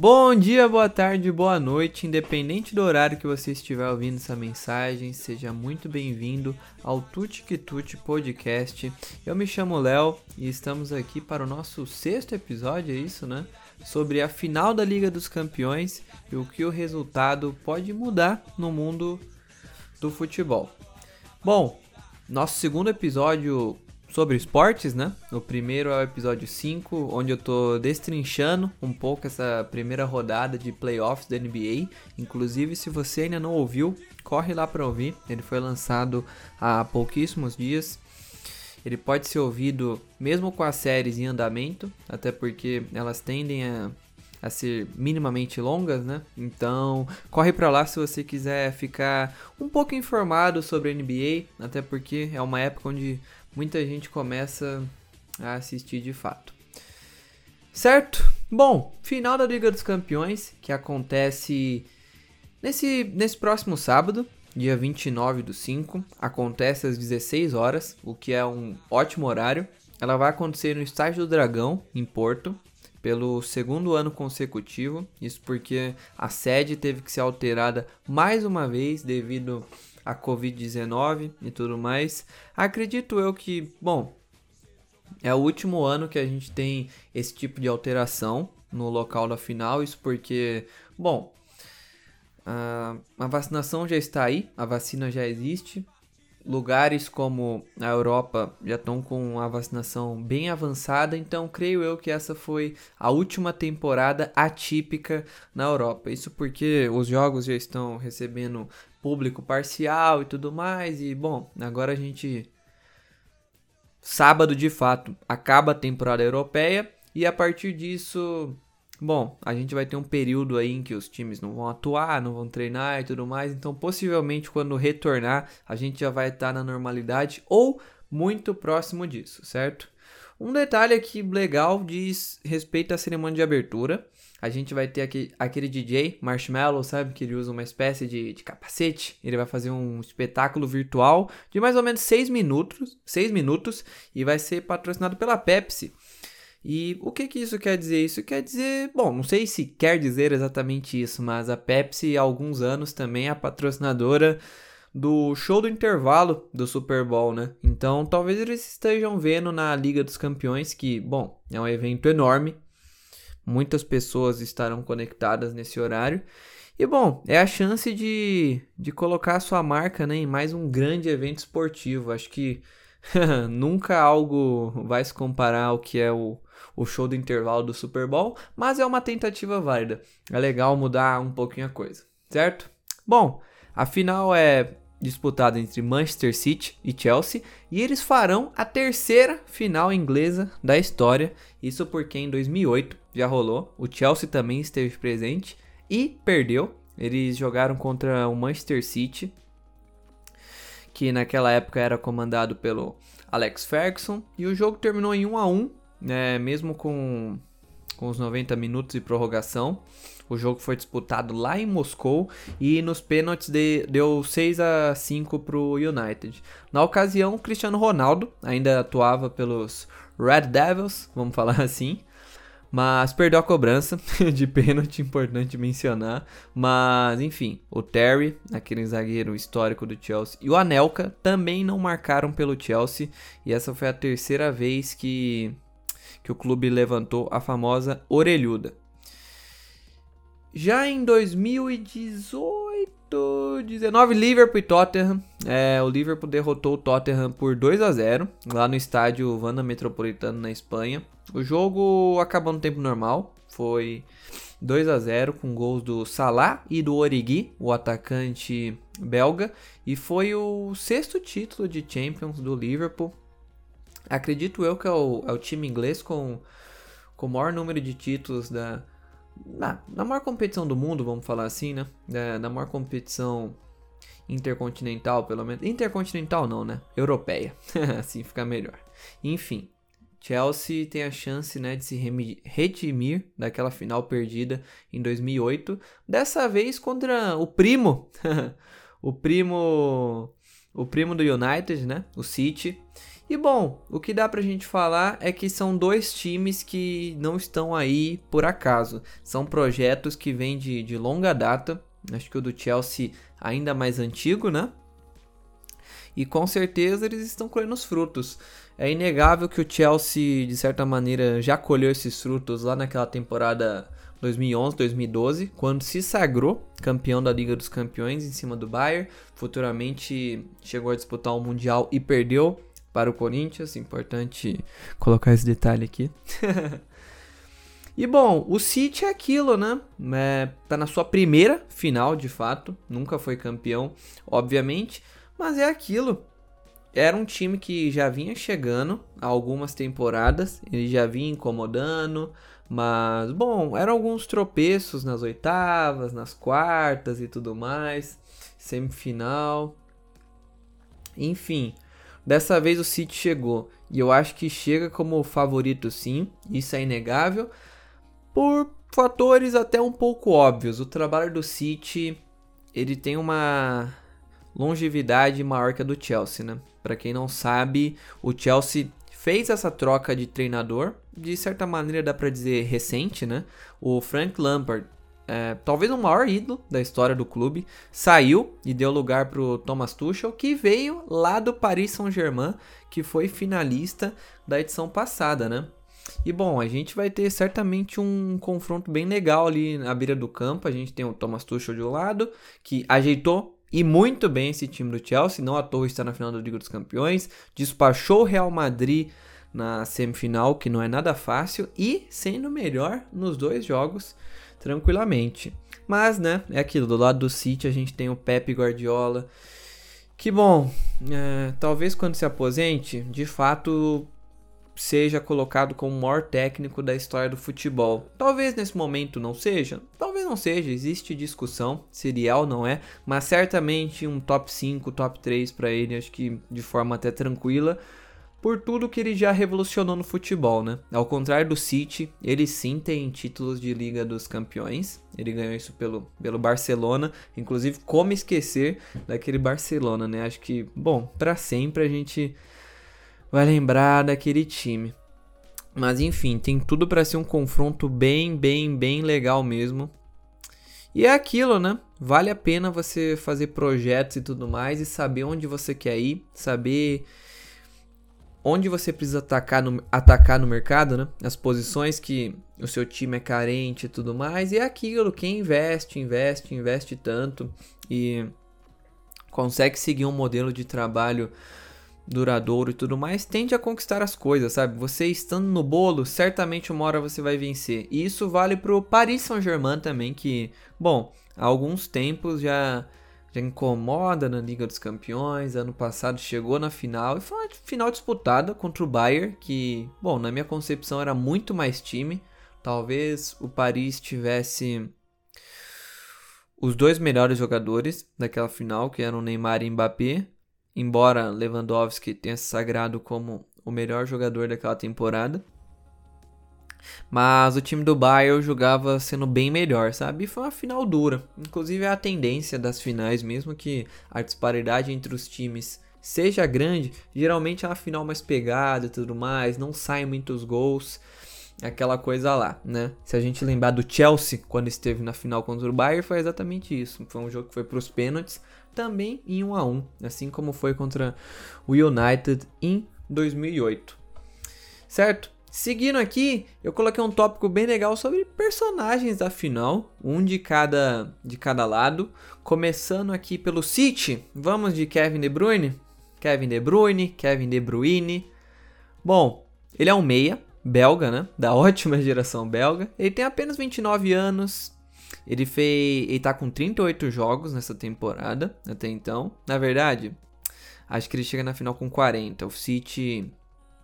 Bom dia, boa tarde, boa noite, independente do horário que você estiver ouvindo essa mensagem, seja muito bem-vindo ao Tuti que Podcast. Eu me chamo Léo e estamos aqui para o nosso sexto episódio, é isso, né? Sobre a final da Liga dos Campeões e o que o resultado pode mudar no mundo do futebol. Bom, nosso segundo episódio sobre esportes, né? O primeiro é o episódio 5, onde eu tô destrinchando um pouco essa primeira rodada de playoffs da NBA. Inclusive, se você ainda não ouviu, corre lá para ouvir. Ele foi lançado há pouquíssimos dias. Ele pode ser ouvido mesmo com as séries em andamento, até porque elas tendem a, a ser minimamente longas, né? Então, corre para lá se você quiser ficar um pouco informado sobre a NBA, até porque é uma época onde muita gente começa a assistir de fato. Certo? Bom, final da Liga dos Campeões, que acontece nesse, nesse próximo sábado, dia 29 do 5, acontece às 16 horas, o que é um ótimo horário. Ela vai acontecer no Estádio do Dragão, em Porto, pelo segundo ano consecutivo. Isso porque a sede teve que ser alterada mais uma vez devido a Covid-19 e tudo mais. Acredito eu que, bom, é o último ano que a gente tem esse tipo de alteração no local da final. Isso porque, bom, a, a vacinação já está aí, a vacina já existe. Lugares como a Europa já estão com a vacinação bem avançada, então creio eu que essa foi a última temporada atípica na Europa. Isso porque os jogos já estão recebendo público parcial e tudo mais. E bom, agora a gente. Sábado de fato acaba a temporada europeia e a partir disso, bom, a gente vai ter um período aí em que os times não vão atuar, não vão treinar e tudo mais. Então, possivelmente quando retornar, a gente já vai estar na normalidade ou muito próximo disso, certo? Um detalhe aqui legal diz respeito à cerimônia de abertura a gente vai ter aqui, aquele DJ, Marshmallow, sabe? Que ele usa uma espécie de, de capacete. Ele vai fazer um espetáculo virtual de mais ou menos 6 minutos, 6 minutos e vai ser patrocinado pela Pepsi. E o que, que isso quer dizer? Isso quer dizer, bom, não sei se quer dizer exatamente isso, mas a Pepsi há alguns anos também é a patrocinadora do show do intervalo do Super Bowl, né? Então talvez eles estejam vendo na Liga dos Campeões que, bom, é um evento enorme, Muitas pessoas estarão conectadas nesse horário. E bom, é a chance de, de colocar a sua marca né, em mais um grande evento esportivo. Acho que nunca algo vai se comparar ao que é o, o show do intervalo do Super Bowl, mas é uma tentativa válida. É legal mudar um pouquinho a coisa, certo? Bom, a final é disputada entre Manchester City e Chelsea, e eles farão a terceira final inglesa da história. Isso porque em 2008 já rolou, o Chelsea também esteve presente e perdeu. Eles jogaram contra o Manchester City, que naquela época era comandado pelo Alex Ferguson, e o jogo terminou em 1 a 1, né, mesmo com com os 90 minutos de prorrogação. O jogo foi disputado lá em Moscou e nos pênaltis de, deu 6 a 5 para o United. Na ocasião, Cristiano Ronaldo ainda atuava pelos Red Devils, vamos falar assim, mas perdeu a cobrança de pênalti, importante mencionar. Mas enfim, o Terry, aquele zagueiro histórico do Chelsea, e o Anelka também não marcaram pelo Chelsea, e essa foi a terceira vez que que o clube levantou a famosa orelhuda. Já em 2018, 19, Liverpool e Tottenham. É, o Liverpool derrotou o Tottenham por 2 a 0 lá no estádio Wanda Metropolitano na Espanha. O jogo acabou no tempo normal, foi 2 a 0 com gols do Salah e do Origi, o atacante belga, e foi o sexto título de Champions do Liverpool. Acredito eu que é o, é o time inglês com, com o maior número de títulos da. Na, na maior competição do mundo, vamos falar assim, né? Da, na maior competição intercontinental, pelo menos. Intercontinental não, né? Europeia. assim fica melhor. Enfim, Chelsea tem a chance né, de se redimir daquela final perdida em 2008. Dessa vez contra o primo. o primo. O primo do United, né? O City. E bom, o que dá pra gente falar é que são dois times que não estão aí por acaso. São projetos que vêm de, de longa data. Acho que o do Chelsea ainda mais antigo, né? E com certeza eles estão colhendo os frutos. É inegável que o Chelsea, de certa maneira, já colheu esses frutos lá naquela temporada 2011, 2012, quando se sagrou campeão da Liga dos Campeões em cima do Bayern. Futuramente chegou a disputar o Mundial e perdeu para o Corinthians. Importante colocar esse detalhe aqui. e bom, o City é aquilo, né? É, tá na sua primeira final, de fato. Nunca foi campeão, obviamente. Mas é aquilo. Era um time que já vinha chegando há algumas temporadas. Ele já vinha incomodando. Mas, bom, eram alguns tropeços nas oitavas, nas quartas e tudo mais. Semifinal. Enfim, Dessa vez o City chegou e eu acho que chega como favorito sim, isso é inegável, por fatores até um pouco óbvios. O trabalho do City, ele tem uma longevidade maior que a do Chelsea, né? Para quem não sabe, o Chelsea fez essa troca de treinador, de certa maneira dá para dizer recente, né? O Frank Lampard é, talvez o maior ídolo da história do clube, saiu e deu lugar para o Thomas Tuchel, que veio lá do Paris Saint-Germain, que foi finalista da edição passada, né? E bom, a gente vai ter certamente um confronto bem legal ali na beira do campo. A gente tem o Thomas Tuchel de um lado, que ajeitou e muito bem esse time do Chelsea, não à toa está na final da Liga dos Campeões, despachou o Real Madrid na semifinal, que não é nada fácil, e sendo melhor nos dois jogos tranquilamente. Mas, né, é aquilo, do lado do City a gente tem o Pep Guardiola, que bom, é, talvez quando se aposente, de fato seja colocado como o maior técnico da história do futebol. Talvez nesse momento não seja, talvez não seja, existe discussão se ele é ou não é, mas certamente um top 5, top 3 para ele, acho que de forma até tranquila por tudo que ele já revolucionou no futebol, né? Ao contrário do City, ele sim tem títulos de Liga dos Campeões. Ele ganhou isso pelo, pelo Barcelona. Inclusive, como esquecer daquele Barcelona, né? Acho que, bom, para sempre a gente vai lembrar daquele time. Mas enfim, tem tudo para ser um confronto bem, bem, bem legal mesmo. E é aquilo, né? Vale a pena você fazer projetos e tudo mais e saber onde você quer ir, saber onde você precisa atacar no, atacar no mercado, né? As posições que o seu time é carente e tudo mais. E é aquilo, quem investe, investe, investe tanto e consegue seguir um modelo de trabalho duradouro e tudo mais, tende a conquistar as coisas, sabe? Você estando no bolo, certamente uma hora você vai vencer. E isso vale pro Paris Saint-Germain também, que, bom, há alguns tempos já já incomoda na Liga dos Campeões. Ano passado chegou na final e foi uma final disputada contra o Bayern, que, bom, na minha concepção era muito mais time. Talvez o Paris tivesse os dois melhores jogadores daquela final, que eram Neymar e Mbappé. Embora Lewandowski tenha se sagrado como o melhor jogador daquela temporada. Mas o time do Bayern jogava sendo bem melhor, sabe? E foi uma final dura. Inclusive é a tendência das finais, mesmo que a disparidade entre os times seja grande, geralmente é uma final mais pegada e tudo mais, não saem muitos gols, aquela coisa lá, né? Se a gente lembrar do Chelsea quando esteve na final contra o Bayern, foi exatamente isso. Foi um jogo que foi para os pênaltis, também em 1 a 1, assim como foi contra o United em 2008. Certo? Seguindo aqui, eu coloquei um tópico bem legal sobre personagens da final, um de cada de cada lado. Começando aqui pelo City, vamos de Kevin De Bruyne. Kevin De Bruyne, Kevin De Bruyne. Bom, ele é um meia, belga, né? Da ótima geração belga. Ele tem apenas 29 anos. Ele fez, ele tá com 38 jogos nessa temporada até então. Na verdade, acho que ele chega na final com 40. O City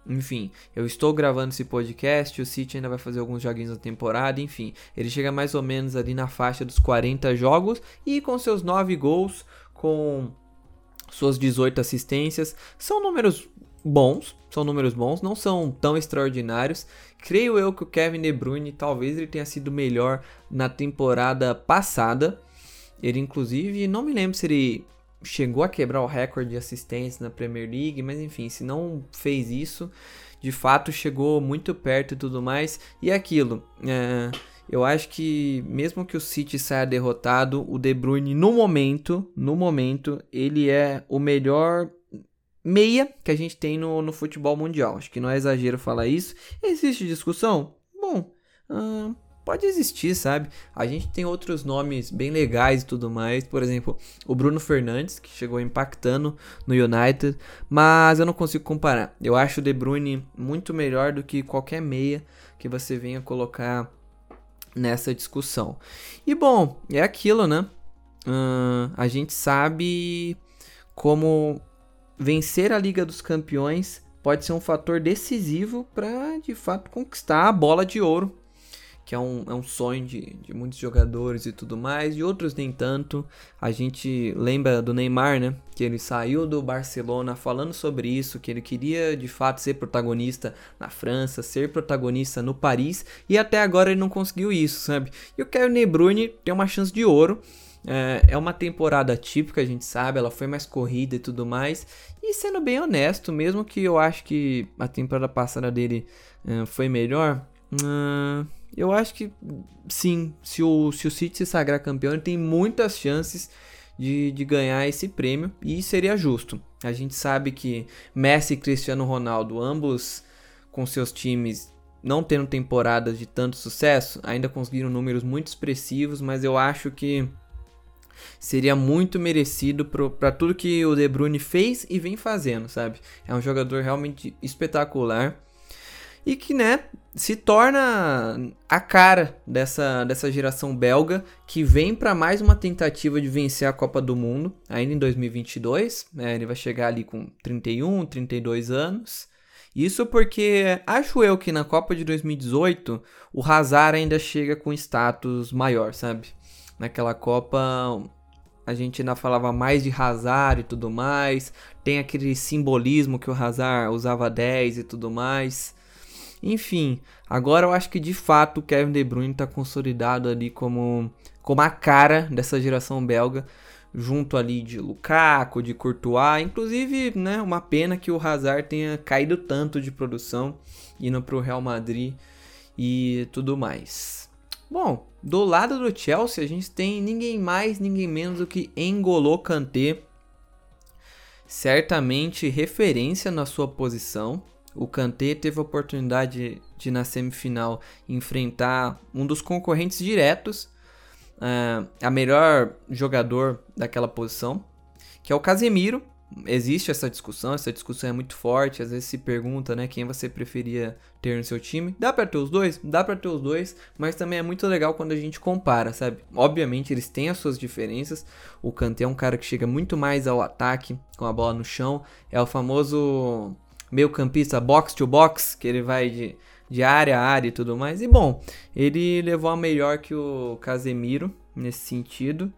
enfim, eu estou gravando esse podcast, o City ainda vai fazer alguns joguinhos na temporada, enfim. Ele chega mais ou menos ali na faixa dos 40 jogos e com seus 9 gols, com suas 18 assistências, são números bons, são números bons, não são tão extraordinários. Creio eu que o Kevin De Bruyne talvez ele tenha sido melhor na temporada passada. Ele inclusive, não me lembro se ele chegou a quebrar o recorde de assistência na Premier League, mas enfim, se não fez isso, de fato chegou muito perto e tudo mais. E aquilo, é, eu acho que mesmo que o City saia derrotado, o De Bruyne no momento, no momento, ele é o melhor meia que a gente tem no, no futebol mundial. Acho que não é exagero falar isso. Existe discussão? Bom, uh, pode existir, sabe? A gente tem outros nomes bem legais e tudo mais. Por exemplo, o Bruno Fernandes, que chegou impactando no United, mas eu não consigo comparar. Eu acho o De Bruyne muito melhor do que qualquer meia que você venha colocar nessa discussão. E bom, é aquilo, né? Uh, a gente sabe como vencer a Liga dos Campeões pode ser um fator decisivo para de fato conquistar a bola de ouro que é um, é um sonho de, de muitos jogadores e tudo mais, e outros nem tanto. A gente lembra do Neymar, né? Que ele saiu do Barcelona falando sobre isso, que ele queria de fato ser protagonista na França, ser protagonista no Paris, e até agora ele não conseguiu isso, sabe? E o Kevin De Bruyne tem uma chance de ouro. É, é uma temporada típica, a gente sabe, ela foi mais corrida e tudo mais. E sendo bem honesto, mesmo que eu acho que a temporada passada dele é, foi melhor, uh, eu acho que sim, se o, se o City se sagrar campeão, ele tem muitas chances de, de ganhar esse prêmio e seria justo. A gente sabe que Messi e Cristiano Ronaldo, ambos com seus times não tendo temporadas de tanto sucesso, ainda conseguiram números muito expressivos, mas eu acho que seria muito merecido para tudo que o De Bruyne fez e vem fazendo, sabe? É um jogador realmente espetacular e que, né, se torna a cara dessa, dessa geração belga que vem para mais uma tentativa de vencer a Copa do Mundo, ainda em 2022. Né, ele vai chegar ali com 31, 32 anos. Isso porque acho eu que na Copa de 2018 o Hazard ainda chega com status maior, sabe? Naquela Copa a gente ainda falava mais de Hazard e tudo mais. Tem aquele simbolismo que o Hazard usava 10 e tudo mais. Enfim, agora eu acho que de fato o Kevin De Bruyne está consolidado ali como, como a cara dessa geração belga, junto ali de Lukaku, de Courtois, inclusive, né, uma pena que o Hazard tenha caído tanto de produção indo para o Real Madrid e tudo mais. Bom, do lado do Chelsea a gente tem ninguém mais, ninguém menos do que Engolo Kanté, certamente referência na sua posição, o Kanté teve a oportunidade de, na semifinal, enfrentar um dos concorrentes diretos, uh, a melhor jogador daquela posição, que é o Casemiro. Existe essa discussão, essa discussão é muito forte. Às vezes se pergunta, né, quem você preferia ter no seu time. Dá para ter os dois? Dá para ter os dois, mas também é muito legal quando a gente compara, sabe? Obviamente eles têm as suas diferenças. O Kanté é um cara que chega muito mais ao ataque com a bola no chão, é o famoso meio campista box to box, que ele vai de, de área a área e tudo mais. E bom, ele levou a melhor que o Casemiro nesse sentido.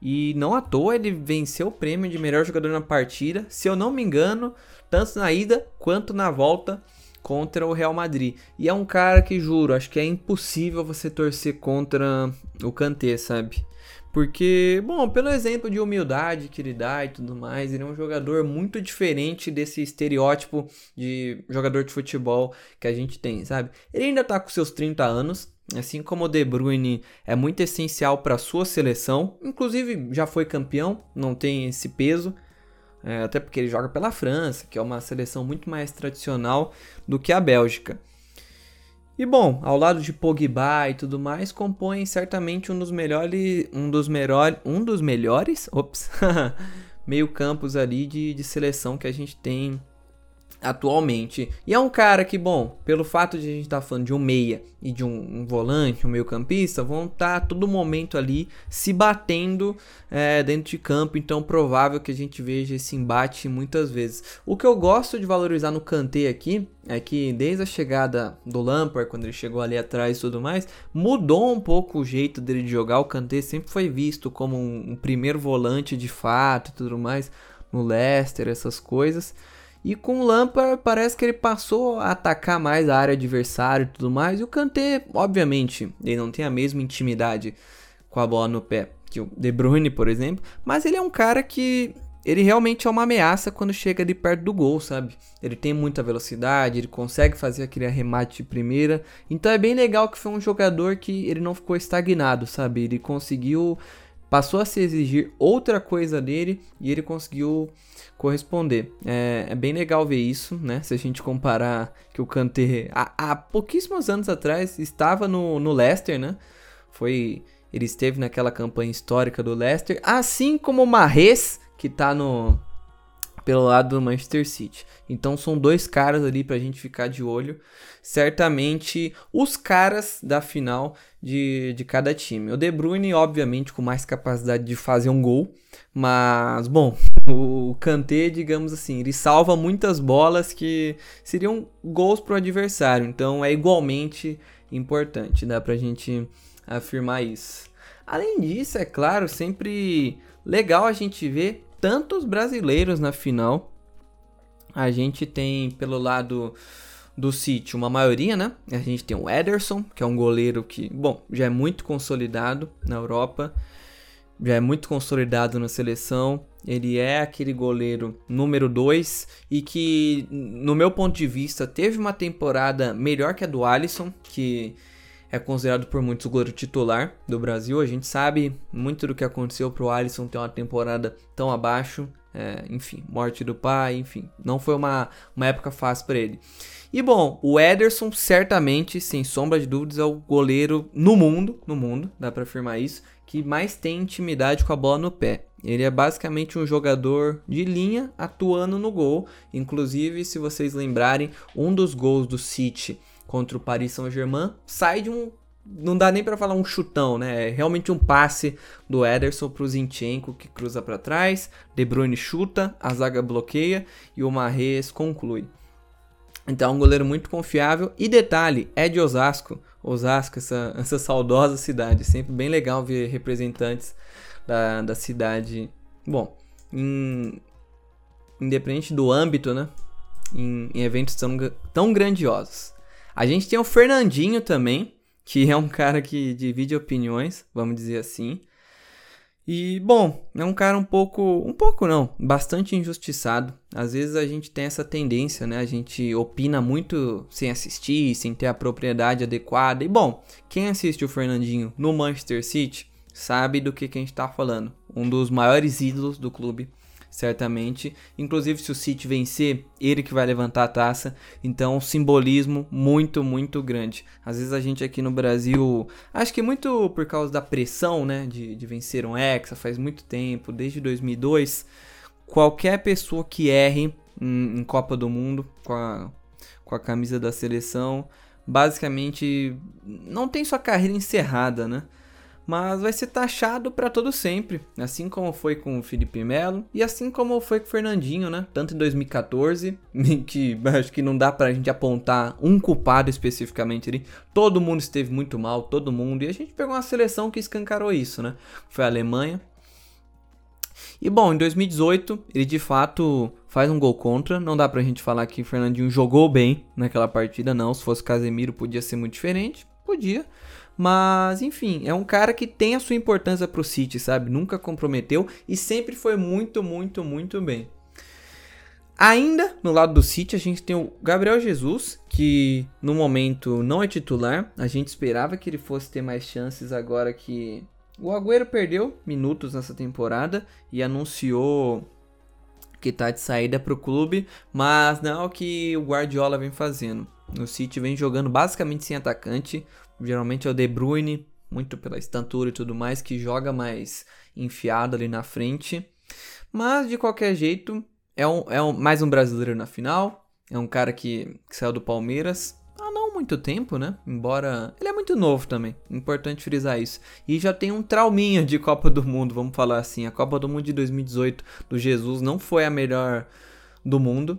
E não à toa ele venceu o prêmio de melhor jogador na partida, se eu não me engano, tanto na ida quanto na volta contra o Real Madrid. E é um cara que juro, acho que é impossível você torcer contra o Kanté, sabe? Porque, bom, pelo exemplo de humildade que ele dá e tudo mais, ele é um jogador muito diferente desse estereótipo de jogador de futebol que a gente tem, sabe? Ele ainda tá com seus 30 anos, assim como o De Bruyne é muito essencial para sua seleção, inclusive já foi campeão, não tem esse peso, é, até porque ele joga pela França, que é uma seleção muito mais tradicional do que a Bélgica. E bom, ao lado de Pogba e tudo mais, compõem certamente um dos melhores, um dos melhores, um dos melhores, ops, meio campos ali de, de seleção que a gente tem atualmente. E é um cara que, bom, pelo fato de a gente estar tá falando de um meia e de um, um volante, um meio campista, vão estar tá todo momento ali se batendo é, dentro de campo, então provável que a gente veja esse embate muitas vezes. O que eu gosto de valorizar no Kanté aqui é que desde a chegada do Lampard, quando ele chegou ali atrás e tudo mais, mudou um pouco o jeito dele de jogar. O Kanté sempre foi visto como um, um primeiro volante de fato e tudo mais no Leicester, essas coisas. E com o Lampard parece que ele passou a atacar mais a área adversária e tudo mais. E o Kanté, obviamente, ele não tem a mesma intimidade com a bola no pé que o De Bruyne, por exemplo, mas ele é um cara que ele realmente é uma ameaça quando chega de perto do gol, sabe? Ele tem muita velocidade, ele consegue fazer aquele arremate de primeira. Então é bem legal que foi um jogador que ele não ficou estagnado, sabe? Ele conseguiu passou a se exigir outra coisa dele e ele conseguiu corresponder. É, é, bem legal ver isso, né? Se a gente comparar que o Kanté há, há pouquíssimos anos atrás estava no, no Leicester, né? Foi ele esteve naquela campanha histórica do Leicester, assim como o Mahrez que tá no pelo lado do Manchester City. Então são dois caras ali pra gente ficar de olho. Certamente os caras da final de, de cada time. O De Bruyne, obviamente, com mais capacidade de fazer um gol. Mas, bom, o Kanté, digamos assim, ele salva muitas bolas que seriam gols pro adversário. Então é igualmente importante, dá pra gente afirmar isso. Além disso, é claro, sempre legal a gente ver tantos brasileiros na final. A gente tem pelo lado do City uma maioria, né? A gente tem o Ederson, que é um goleiro que, bom, já é muito consolidado na Europa, já é muito consolidado na seleção. Ele é aquele goleiro número 2 e que, no meu ponto de vista, teve uma temporada melhor que a do Alisson, que é considerado por muitos o goleiro titular do Brasil. A gente sabe muito do que aconteceu para o Alisson ter uma temporada tão abaixo. É, enfim, morte do pai, enfim, não foi uma, uma época fácil para ele. E bom, o Ederson certamente, sem sombra de dúvidas, é o goleiro no mundo, no mundo, dá para afirmar isso, que mais tem intimidade com a bola no pé. Ele é basicamente um jogador de linha atuando no gol. Inclusive, se vocês lembrarem, um dos gols do City contra o Paris Saint-Germain, sai de um não dá nem para falar um chutão, né? É realmente um passe do Ederson pro Zinchenko que cruza para trás, De Bruyne chuta, a zaga bloqueia e o Marrez conclui. Então é um goleiro muito confiável e detalhe, é de Osasco, Osasco, essa, essa saudosa cidade, sempre bem legal ver representantes da, da cidade. Bom, em, independente do âmbito, né? Em, em eventos tão, tão grandiosos. A gente tem o Fernandinho também, que é um cara que divide opiniões, vamos dizer assim. E bom, é um cara um pouco, um pouco não, bastante injustiçado. Às vezes a gente tem essa tendência, né? A gente opina muito sem assistir, sem ter a propriedade adequada. E bom, quem assiste o Fernandinho no Manchester City sabe do que, que a gente está falando. Um dos maiores ídolos do clube certamente. Inclusive, se o City vencer, ele que vai levantar a taça. Então, um simbolismo muito, muito grande. Às vezes a gente aqui no Brasil, acho que muito por causa da pressão, né, de, de vencer um Hexa faz muito tempo, desde 2002. Qualquer pessoa que erre em, em Copa do Mundo com a, com a camisa da seleção, basicamente não tem sua carreira encerrada, né? Mas vai ser taxado para todo sempre, assim como foi com o Felipe Melo e assim como foi com o Fernandinho, né? Tanto em 2014, que acho que não dá pra gente apontar um culpado especificamente ali. Todo mundo esteve muito mal, todo mundo, e a gente pegou uma seleção que escancarou isso, né? Foi a Alemanha. E bom, em 2018, ele de fato faz um gol contra. Não dá pra gente falar que o Fernandinho jogou bem naquela partida, não. Se fosse Casemiro, podia ser muito diferente. Podia. Mas, enfim, é um cara que tem a sua importância pro City, sabe? Nunca comprometeu e sempre foi muito, muito, muito bem. Ainda no lado do City, a gente tem o Gabriel Jesus, que no momento não é titular. A gente esperava que ele fosse ter mais chances agora que o Agüero perdeu minutos nessa temporada e anunciou que tá de saída pro clube, mas não é o que o Guardiola vem fazendo. O City vem jogando basicamente sem atacante. Geralmente é o De Bruyne, muito pela estatura e tudo mais, que joga mais enfiado ali na frente. Mas de qualquer jeito, é, um, é um, mais um brasileiro na final. É um cara que, que saiu do Palmeiras há não muito tempo, né? Embora ele é muito novo também. Importante frisar isso. E já tem um trauminha de Copa do Mundo, vamos falar assim. A Copa do Mundo de 2018 do Jesus não foi a melhor do mundo.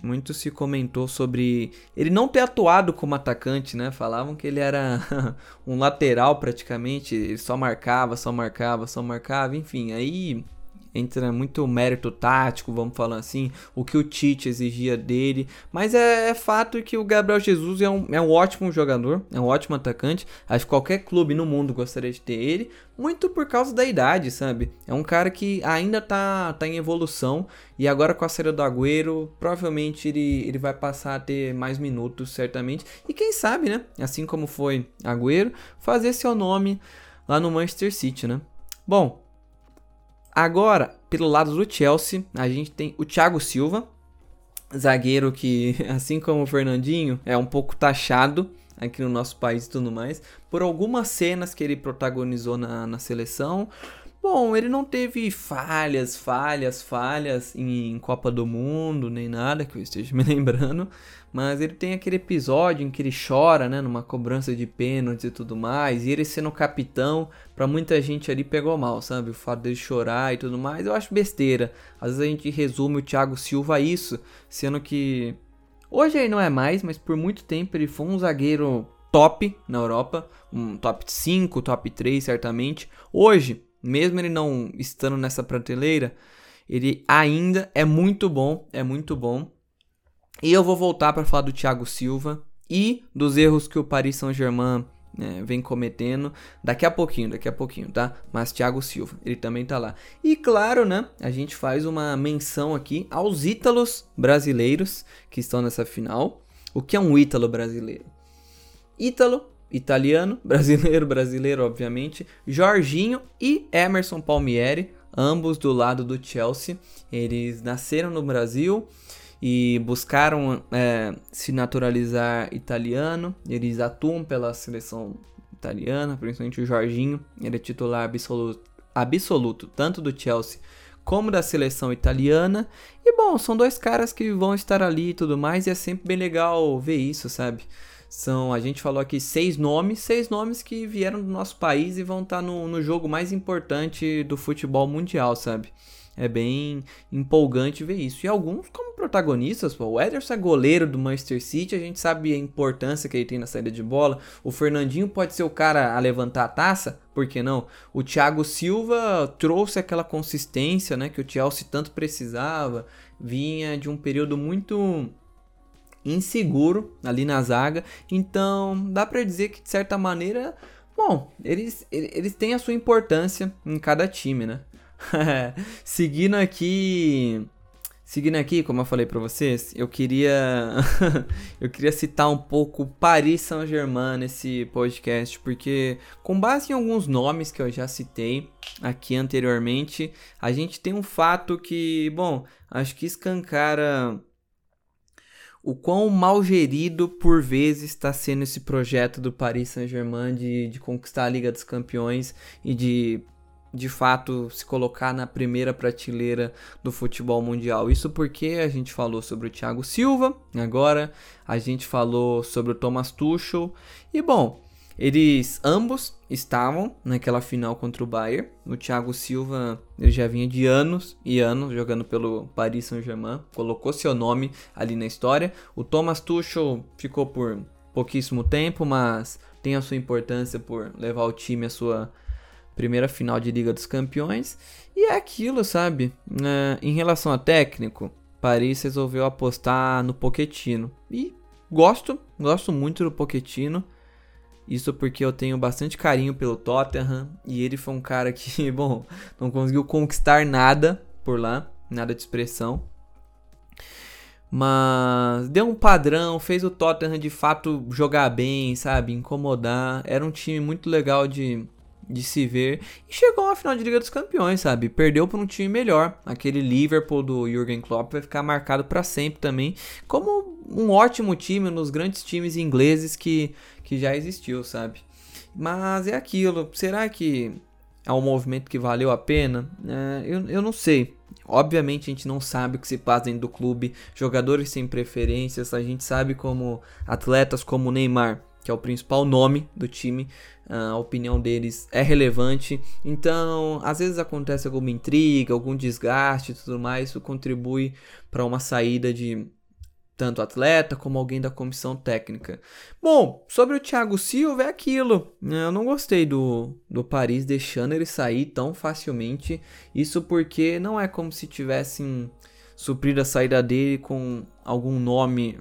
Muito se comentou sobre ele não ter atuado como atacante, né? Falavam que ele era um lateral praticamente, ele só marcava, só marcava, só marcava, enfim. Aí entra muito mérito tático, vamos falar assim, o que o Tite exigia dele. Mas é, é fato que o Gabriel Jesus é um, é um ótimo jogador, é um ótimo atacante. Acho que qualquer clube no mundo gostaria de ter ele, muito por causa da idade, sabe? É um cara que ainda tá, tá em evolução e agora com a saída do Agüero, provavelmente ele, ele vai passar a ter mais minutos, certamente. E quem sabe, né? Assim como foi Agüero, fazer seu nome lá no Manchester City, né? Bom, Agora, pelo lado do Chelsea, a gente tem o Thiago Silva, zagueiro que, assim como o Fernandinho, é um pouco taxado aqui no nosso país e tudo mais, por algumas cenas que ele protagonizou na, na seleção, Bom, ele não teve falhas, falhas, falhas em Copa do Mundo, nem nada que eu esteja me lembrando. Mas ele tem aquele episódio em que ele chora, né? Numa cobrança de pênaltis e tudo mais. E ele sendo capitão, pra muita gente ali pegou mal, sabe? O fato dele chorar e tudo mais. Eu acho besteira. Às vezes a gente resume o Thiago Silva a isso, sendo que. Hoje ele não é mais, mas por muito tempo ele foi um zagueiro top na Europa. Um top 5, top 3, certamente. Hoje mesmo ele não estando nessa prateleira, ele ainda é muito bom, é muito bom. E eu vou voltar para falar do Thiago Silva e dos erros que o Paris Saint-Germain né, vem cometendo daqui a pouquinho, daqui a pouquinho, tá? Mas Thiago Silva, ele também tá lá. E claro, né, a gente faz uma menção aqui aos ítalos brasileiros que estão nessa final. O que é um ítalo brasileiro? Ítalo italiano, brasileiro, brasileiro, obviamente, Jorginho e Emerson Palmieri, ambos do lado do Chelsea. Eles nasceram no Brasil e buscaram é, se naturalizar italiano. Eles atuam pela seleção italiana, principalmente o Jorginho. Ele é titular absoluto, absoluto tanto do Chelsea como da seleção italiana. E bom, são dois caras que vão estar ali e tudo mais, e é sempre bem legal ver isso, sabe? São, a gente falou aqui seis nomes, seis nomes que vieram do nosso país e vão estar no, no jogo mais importante do futebol mundial, sabe? É bem empolgante ver isso. E alguns como protagonistas, pô, o Ederson é goleiro do Manchester City, a gente sabe a importância que ele tem na saída de bola. O Fernandinho pode ser o cara a levantar a taça, por que não? O Thiago Silva trouxe aquela consistência, né, que o Chelsea tanto precisava. Vinha de um período muito inseguro ali na zaga. Então, dá para dizer que de certa maneira, bom, eles, eles têm a sua importância em cada time, né? seguindo aqui, seguindo aqui, como eu falei para vocês, eu queria eu queria citar um pouco Paris Saint-Germain nesse podcast, porque com base em alguns nomes que eu já citei aqui anteriormente, a gente tem um fato que, bom, acho que escancara o quão mal gerido por vezes está sendo esse projeto do Paris Saint-Germain de, de conquistar a Liga dos Campeões e de de fato se colocar na primeira prateleira do futebol mundial. Isso porque a gente falou sobre o Thiago Silva, agora a gente falou sobre o Thomas Tuchel e bom, eles ambos estavam naquela final contra o Bayern. O Thiago Silva ele já vinha de anos e anos jogando pelo Paris Saint-Germain, colocou seu nome ali na história. O Thomas Tuchel ficou por pouquíssimo tempo, mas tem a sua importância por levar o time à sua primeira final de Liga dos Campeões. E é aquilo, sabe? É, em relação a técnico, Paris resolveu apostar no Pochettino. E gosto, gosto muito do Pochettino. Isso porque eu tenho bastante carinho pelo Tottenham e ele foi um cara que, bom, não conseguiu conquistar nada por lá, nada de expressão. Mas deu um padrão, fez o Tottenham de fato jogar bem, sabe? Incomodar. Era um time muito legal de, de se ver. E chegou à final de Liga dos Campeões, sabe? Perdeu para um time melhor. Aquele Liverpool do Jurgen Klopp vai ficar marcado para sempre também. Como um ótimo time, um dos grandes times ingleses que que já existiu, sabe? Mas é aquilo, será que é um movimento que valeu a pena? É, eu, eu não sei. Obviamente a gente não sabe o que se passa dentro do clube, jogadores têm preferências, a gente sabe como atletas como o Neymar, que é o principal nome do time, a opinião deles é relevante. Então, às vezes acontece alguma intriga, algum desgaste e tudo mais, isso contribui para uma saída de tanto atleta como alguém da comissão técnica. Bom, sobre o Thiago Silva é aquilo. Né? Eu não gostei do, do Paris deixando ele sair tão facilmente. Isso porque não é como se tivessem suprido a saída dele com algum nome,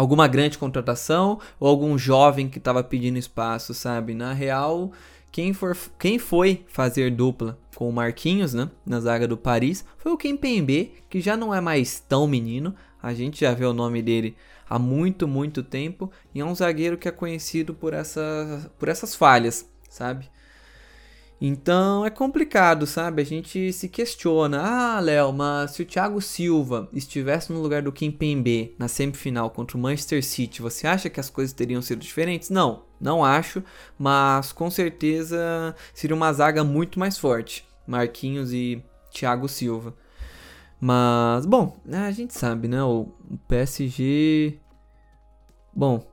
alguma grande contratação ou algum jovem que estava pedindo espaço, sabe? Na real, quem, for, quem foi fazer dupla com o Marquinhos, né, na zaga do Paris, foi o Kempembe, que já não é mais tão menino, a gente já vê o nome dele há muito, muito tempo. E é um zagueiro que é conhecido por, essa, por essas falhas, sabe? Então é complicado, sabe? A gente se questiona. Ah, Léo, mas se o Thiago Silva estivesse no lugar do Kimpembe na semifinal contra o Manchester City, você acha que as coisas teriam sido diferentes? Não, não acho, mas com certeza seria uma zaga muito mais forte. Marquinhos e Thiago Silva. Mas, bom, a gente sabe, né? O, PSG. Bom,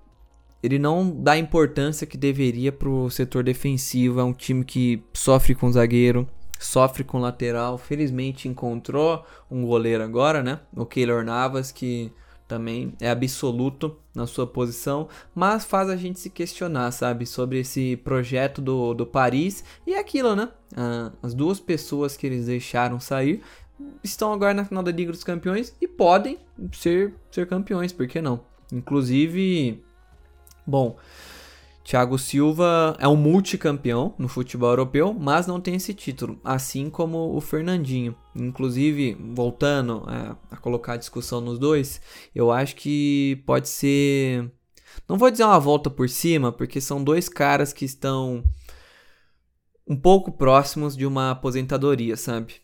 ele não dá a importância que deveria pro setor defensivo. É um time que sofre com zagueiro, sofre com lateral. Felizmente encontrou um goleiro agora, né? O Keylor Navas, que também é absoluto na sua posição, mas faz a gente se questionar, sabe, sobre esse projeto do, do Paris e aquilo, né? Ah, as duas pessoas que eles deixaram sair estão agora na final da Liga dos Campeões e podem ser, ser campeões, por que não? Inclusive, bom, Thiago Silva é um multicampeão no futebol europeu, mas não tem esse título, assim como o Fernandinho. Inclusive, voltando a, a colocar a discussão nos dois, eu acho que pode ser. Não vou dizer uma volta por cima, porque são dois caras que estão um pouco próximos de uma aposentadoria, sabe?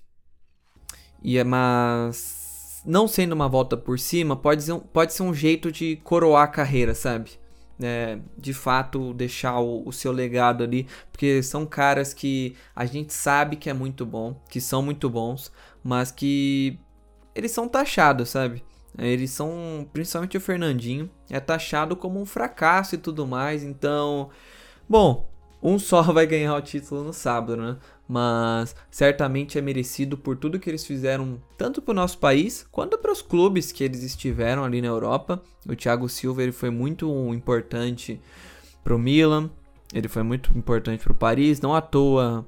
E é mas não sendo uma volta por cima, pode ser, um, pode ser um jeito de coroar a carreira, sabe? É, de fato deixar o, o, seu legado ali, porque são caras que a gente sabe que é muito bom, que são muito bons, mas que eles são taxados, sabe? Eles são, principalmente o Fernandinho, é taxado como um fracasso e tudo mais, então, bom, um só vai ganhar o título no sábado, né? Mas certamente é merecido por tudo que eles fizeram, tanto para o nosso país quanto para os clubes que eles estiveram ali na Europa. O Thiago Silva ele foi muito importante para o Milan, ele foi muito importante para o Paris, não à toa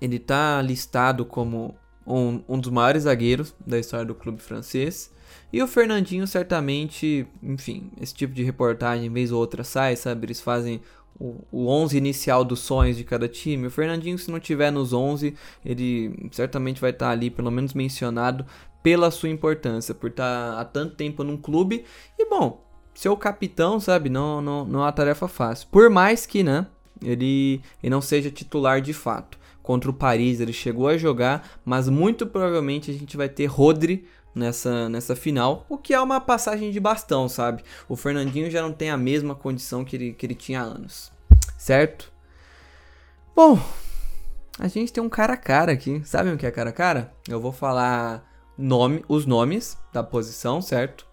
ele está listado como um, um dos maiores zagueiros da história do clube francês. E o Fernandinho, certamente, enfim, esse tipo de reportagem, vez ou outra sai, sabe? Eles fazem o, o 11 inicial dos sonhos de cada time. O Fernandinho, se não tiver nos 11, ele certamente vai estar ali, pelo menos mencionado, pela sua importância, por estar há tanto tempo num clube. E bom, ser o capitão, sabe, não, não, não é uma tarefa fácil. Por mais que, né, ele, ele não seja titular de fato. Contra o Paris ele chegou a jogar, mas muito provavelmente a gente vai ter Rodri nessa, nessa final, o que é uma passagem de bastão, sabe? O Fernandinho já não tem a mesma condição que ele, que ele tinha há anos, certo? Bom, a gente tem um cara a cara aqui. Sabem o que é cara a cara? Eu vou falar nome, os nomes da posição, certo?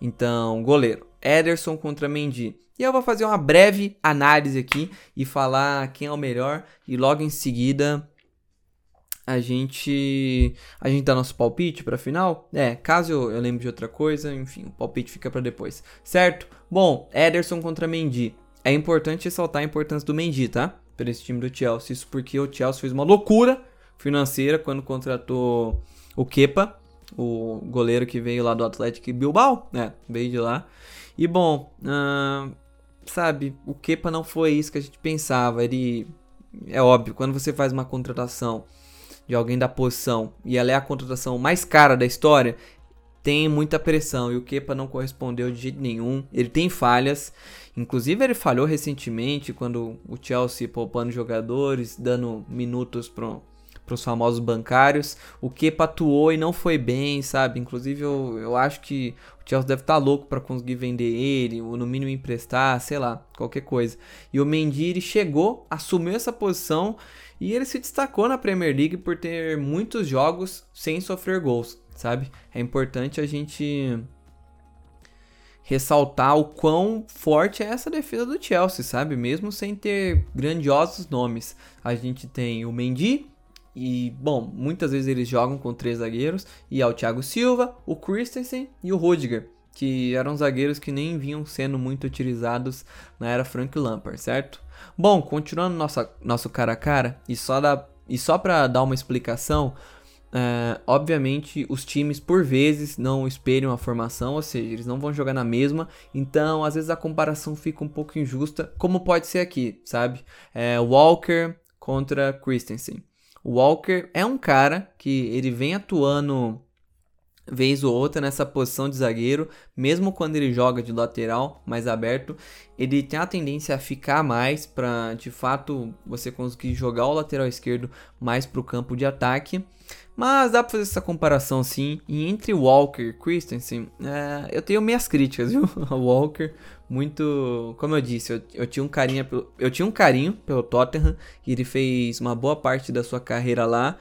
Então, goleiro, Ederson contra Mendy. E eu vou fazer uma breve análise aqui e falar quem é o melhor e logo em seguida a gente a gente dá nosso palpite para final. É, caso eu, eu, lembre de outra coisa, enfim, o palpite fica para depois. Certo? Bom, Ederson contra Mendy. É importante ressaltar a importância do Mendy, tá? Para esse time do Chelsea. Isso porque o Chelsea fez uma loucura financeira quando contratou o Kepa, o goleiro que veio lá do Atlético Bilbao, né? Veio de lá. E bom, sabe, o Kepa não foi isso que a gente pensava. Ele é óbvio, quando você faz uma contratação de alguém da posição e ela é a contratação mais cara da história, tem muita pressão e o Kepa não correspondeu de jeito nenhum. Ele tem falhas, inclusive ele falhou recentemente quando o Chelsea poupando jogadores, dando minutos para os famosos bancários. O Kepa atuou e não foi bem, sabe? Inclusive eu, eu acho que o Chelsea deve estar tá louco para conseguir vender ele, ou no mínimo emprestar, sei lá, qualquer coisa. E o Mendy chegou, assumiu essa posição e ele se destacou na Premier League por ter muitos jogos sem sofrer gols, sabe? É importante a gente ressaltar o quão forte é essa defesa do Chelsea, sabe? Mesmo sem ter grandiosos nomes. A gente tem o Mendy, E, bom, muitas vezes eles jogam com três zagueiros. E é o Thiago Silva, o Christensen e o Rudiger. Que eram zagueiros que nem vinham sendo muito utilizados na era Frank Lampard, certo? Bom, continuando nossa, nosso cara a cara, e só, dá, e só para dar uma explicação, é, obviamente os times por vezes não espelham a formação, ou seja, eles não vão jogar na mesma, então às vezes a comparação fica um pouco injusta, como pode ser aqui, sabe? É, Walker contra Christensen. O Walker é um cara que ele vem atuando vez ou outra nessa posição de zagueiro, mesmo quando ele joga de lateral mais aberto, ele tem a tendência a ficar mais para de fato você conseguir jogar o lateral esquerdo mais para o campo de ataque. Mas dá pra fazer essa comparação sim. E entre Walker e Christensen, é, eu tenho minhas críticas, viu? Walker, muito. Como eu disse, eu, eu, tinha um carinho pelo, eu tinha um carinho pelo Tottenham. E ele fez uma boa parte da sua carreira lá.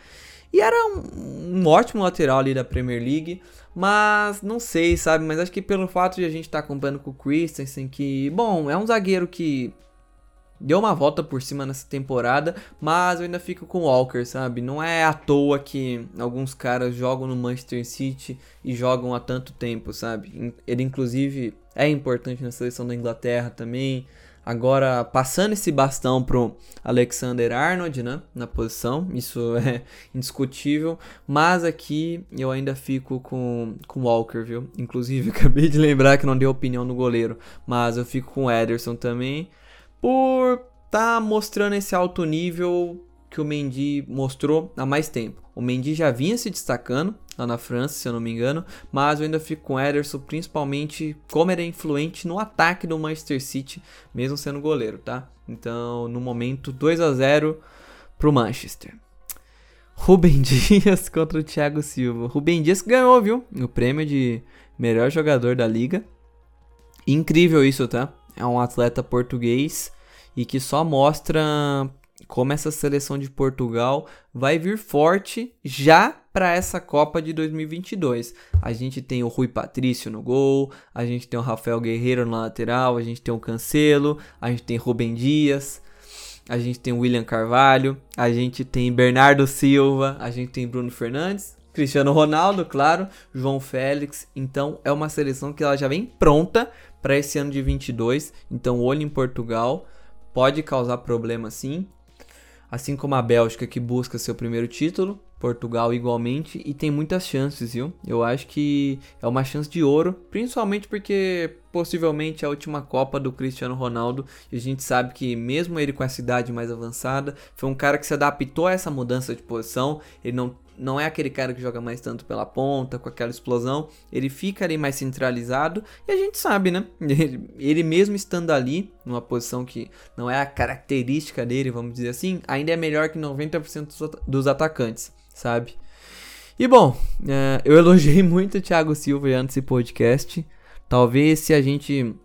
E era um, um ótimo lateral ali da Premier League. Mas não sei, sabe? Mas acho que pelo fato de a gente estar tá com o Christensen, que, bom, é um zagueiro que deu uma volta por cima nessa temporada, mas eu ainda fico com o Walker, sabe? Não é à toa que alguns caras jogam no Manchester City e jogam há tanto tempo, sabe? Ele inclusive é importante na seleção da Inglaterra também. Agora, passando esse bastão pro Alexander Arnold, né, na posição, isso é indiscutível, mas aqui eu ainda fico com com Walker, viu? Inclusive, acabei de lembrar que não deu opinião no goleiro, mas eu fico com o Ederson também por tá mostrando esse alto nível que o Mendy mostrou há mais tempo. O Mendy já vinha se destacando lá na França, se eu não me engano, mas eu ainda fico com o Ederson, principalmente como ele é influente no ataque do Manchester City, mesmo sendo goleiro, tá? Então, no momento, 2 a 0 pro Manchester. Rubem Dias contra o Thiago Silva. Rubem Dias ganhou, viu? O prêmio de melhor jogador da liga. Incrível isso, tá? É um atleta português e que só mostra como essa seleção de Portugal vai vir forte já para essa Copa de 2022. A gente tem o Rui Patrício no gol, a gente tem o Rafael Guerreiro na lateral, a gente tem o Cancelo, a gente tem Rubem Dias, a gente tem o William Carvalho, a gente tem Bernardo Silva, a gente tem Bruno Fernandes, Cristiano Ronaldo, claro, João Félix. Então é uma seleção que ela já vem pronta para esse ano de 22. Então olho em Portugal pode causar problema sim. Assim como a Bélgica que busca seu primeiro título, Portugal igualmente e tem muitas chances, viu? Eu acho que é uma chance de ouro, principalmente porque possivelmente é a última Copa do Cristiano Ronaldo e a gente sabe que mesmo ele com essa idade mais avançada, foi um cara que se adaptou a essa mudança de posição, ele não não é aquele cara que joga mais tanto pela ponta, com aquela explosão. Ele fica ali mais centralizado e a gente sabe, né? Ele, ele, mesmo estando ali, numa posição que não é a característica dele, vamos dizer assim, ainda é melhor que 90% dos atacantes, sabe? E bom, é, eu elogiei muito o Thiago Silva antes desse podcast. Talvez se a gente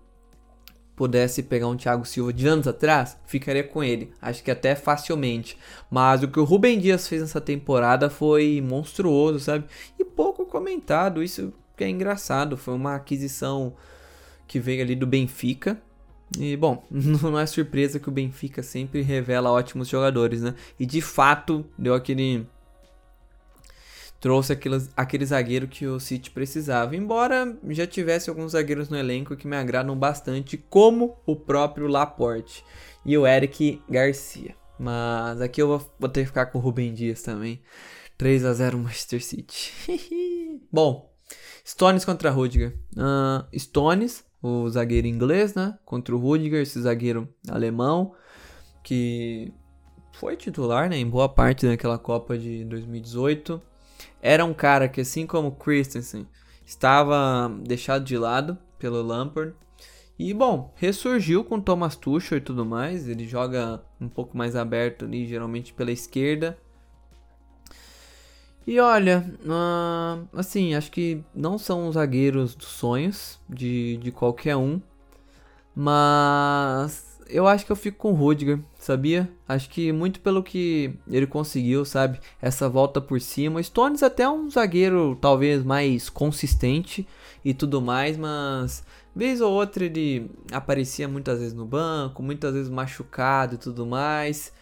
pudesse pegar um Thiago Silva de anos atrás, ficaria com ele. Acho que até facilmente. Mas o que o Rubem Dias fez nessa temporada foi monstruoso, sabe? E pouco comentado. Isso que é engraçado. Foi uma aquisição que veio ali do Benfica. E bom, não é surpresa que o Benfica sempre revela ótimos jogadores, né? E de fato deu aquele trouxe aquele, aquele zagueiro que o City precisava. Embora já tivesse alguns zagueiros no elenco que me agradam bastante, como o próprio Laporte e o Eric Garcia. Mas aqui eu vou, vou ter que ficar com o Rubem Dias também. 3 a 0 Manchester City. Bom, Stones contra Rudiger. Uh, Stones, o zagueiro inglês, né? Contra o Rudiger, esse zagueiro alemão que foi titular, né, em boa parte daquela Copa de 2018 era um cara que, assim como Christensen, estava deixado de lado pelo Lampard. E bom, ressurgiu com Thomas Tuchel e tudo mais. Ele joga um pouco mais aberto ali, geralmente pela esquerda. E olha, uh, assim, acho que não são zagueiros dos sonhos de, de qualquer um. Mas eu acho que eu fico com o Rudiger, sabia? Acho que muito pelo que ele conseguiu, sabe? Essa volta por cima. Stones até é um zagueiro talvez mais consistente e tudo mais, mas vez ou outra ele aparecia muitas vezes no banco, muitas vezes machucado e tudo mais.